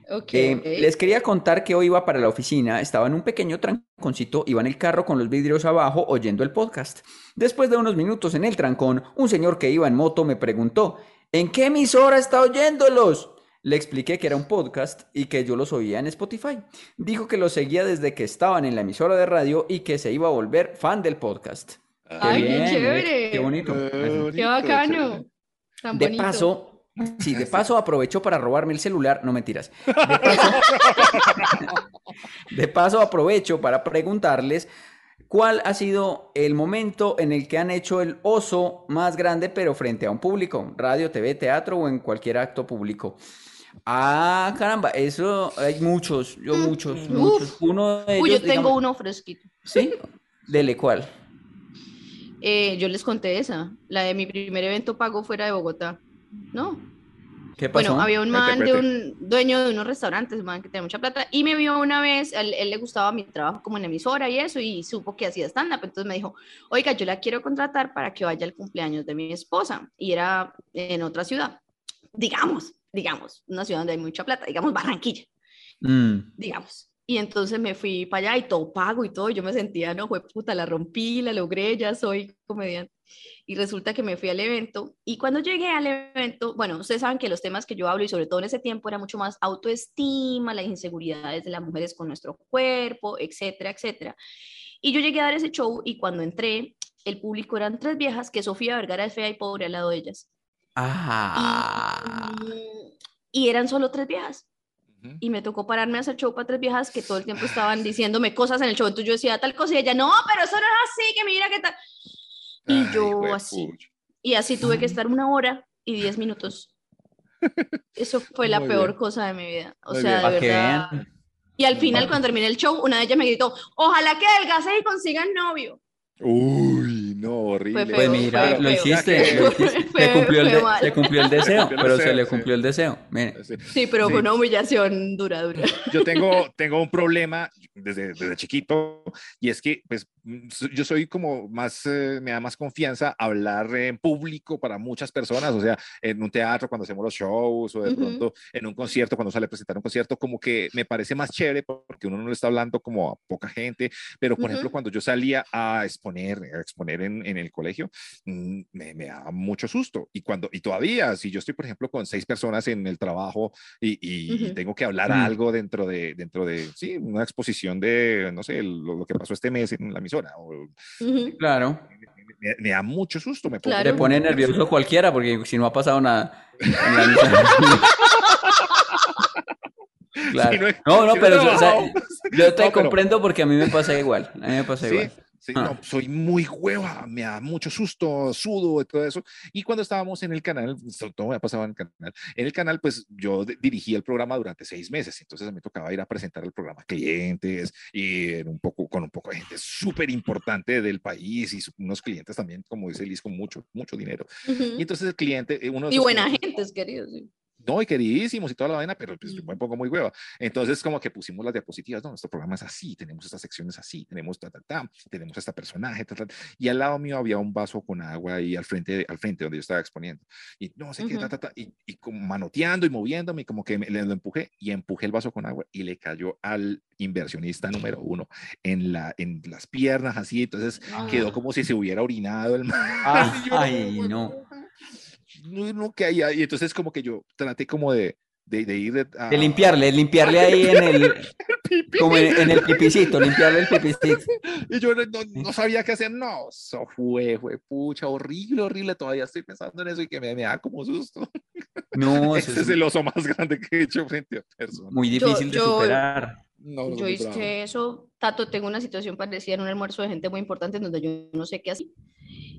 Ok. Eh, les quería contar que hoy iba para la oficina, estaba en un pequeño tranconcito, iba en el carro con los vidrios abajo oyendo el podcast. Después de unos minutos en el trancón, un señor que iba en moto me preguntó, ¿en qué emisora está oyéndolos? Le expliqué que era un podcast y que yo los oía en Spotify. Dijo que los seguía desde que estaban en la emisora de radio y que se iba a volver fan del podcast. Ay, qué bien, chévere. Qué bonito. Eh, Qué bacano. Tan De bonito. paso, sí, de paso aprovechó para robarme el celular, no mentiras. De paso, de paso aprovecho para preguntarles cuál ha sido el momento en el que han hecho el oso más grande pero frente a un público, radio, TV, teatro o en cualquier acto público. Ah, caramba, eso hay muchos, yo muchos, Uf. muchos. Uno de Uy, yo ellos, tengo digamos- uno fresquito. ¿Sí? Dele cuál. Eh, yo les conté esa, la de mi primer evento pago fuera de Bogotá. ¿No? ¿Qué pasó? Bueno, había un man de un dueño de unos restaurantes, man, que tenía mucha plata, y me vio una vez, él, él le gustaba mi trabajo como en emisora y eso, y supo que hacía stand-up, entonces me dijo, oiga, yo la quiero contratar para que vaya al cumpleaños de mi esposa, y era en otra ciudad, digamos, digamos, una ciudad donde hay mucha plata, digamos Barranquilla, Mm. digamos. Y entonces me fui para allá y todo pago y todo, y yo me sentía, no, fue puta, la rompí, la logré, ya soy comediante. Y resulta que me fui al evento y cuando llegué al evento, bueno, ustedes saben que los temas que yo hablo y sobre todo en ese tiempo era mucho más autoestima, las inseguridades de las mujeres con nuestro cuerpo, etcétera, etcétera. Y yo llegué a dar ese show y cuando entré, el público eran tres viejas que Sofía Vergara es fea y pobre al lado de ellas. Ah. Y, y eran solo tres viejas y me tocó pararme a hacer show para tres viejas que todo el tiempo estaban diciéndome cosas en el show. Entonces yo decía tal cosa y ella, no, pero eso no es así, que mira qué tal. Y Ay, yo así. Y así tuve que estar una hora y diez minutos. Eso fue la Muy peor bien. cosa de mi vida. O Muy sea, bien. de verdad. Y al final, cuando terminé el show, una de ellas me gritó, ojalá que adelgaces y consigas novio. Uy, no, horrible. Fue Pues feo, mira, fue lo feo. hiciste, lo hiciste. Se cumplió el, fue de- mal. se cumplió el deseo, cumplió el pero se le sí. cumplió el deseo. Mire, Sí. Pero Sí. fue una humillación dura, dura. Yo tengo, tengo un problema desde, desde chiquito y es que pues yo soy como más, eh, me da más confianza hablar en público para muchas personas, o sea, en un teatro cuando hacemos los shows o de Ujú. pronto en un concierto, cuando sale a presentar un concierto, como que me parece más chévere porque uno no le está hablando como a poca gente, pero por Ujú. ejemplo cuando yo salía a exponer, a exponer en, en el colegio, mm, me, me da mucho susto y cuando, y todavía, si yo estoy por ejemplo con seis personas en el trabajo y, y Ujú. tengo que hablar Mm. algo dentro de, dentro de, sí, una exposición de, no sé, lo, lo que pasó este mes en la o- claro, me, me da mucho susto, me Claro. pone nervioso cualquiera porque si no ha pasado nada. Claro. Si no No, no, si no he pero o sea, trabajado. yo te No, pero- comprendo porque a mí me pasa igual. A mí me pasa Sí, igual. Sí, Ah. no, soy muy hueva, me da mucho susto, sudo y todo eso. Y cuando estábamos en el canal, todo me ha pasado en el canal, en el canal pues yo dirigí el programa durante seis meses, entonces me tocaba ir a presentar el programa a clientes y en un poco, con un poco de gente súper importante del país y unos clientes también, como dice Liz, con mucho, mucho dinero. Ujú. Y entonces el cliente, eh, uno de Y buena clientes- gente, queridos. sí. No, y queridísimos y toda la vaina, pero pues yo me pongo muy hueva. Entonces, como que pusimos las diapositivas, no, nuestro programa es así, tenemos estas secciones así, tenemos ta, ta, ta, tenemos este personaje, ta, ta, y al lado mío había un vaso con agua ahí al frente, al frente donde yo estaba exponiendo. Y no sé qué, ta, ta, ta, y, y como manoteando y moviéndome, y como que me, le lo empujé y empujé el vaso con agua y le cayó al inversionista número uno en, la, en las piernas, así, entonces quedó como si se hubiera orinado el man. Ah, ay, no. No, no, que hay ahí. Entonces, como que yo traté como de, de, de ir de, a- De limpiarle, limpiarle ahí en el, pipí. como en, en el pipicito, limpiarle el pipicito. Y yo no, no- sabía qué hacer. No, eso fue, fue pucha, horrible, horrible. Todavía estoy pensando en eso y que me, me da como susto. No, Ese es es el oso más grande que he hecho frente a personas. muy Yo- difícil de yo- superar. No, no, Yo hice bravo. eso, Tato, tengo una situación parecida en un almuerzo de gente muy importante donde yo no sé qué hacer.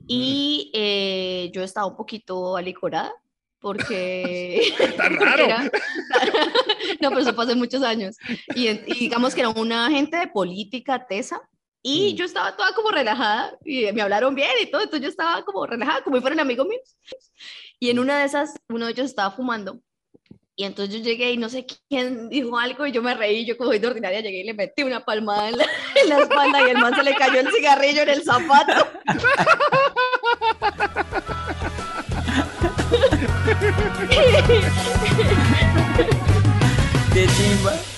Y eh, yo estaba un poquito alicorada porque... Porque raro. era- no, pero eso fue hace muchos años. Y, y digamos que era una gente de política tesa. Y Mm. yo estaba toda como relajada y me hablaron bien y todo, entonces yo estaba como relajada, como si fueran amigos míos. Y en una de esas, uno de ellos estaba fumando y entonces yo llegué y no sé quién dijo algo y yo me reí, yo como soy de ordinaria llegué y le metí una palmada en la, en la espalda y el man se le cayó el cigarrillo en el zapato. Qué chimba.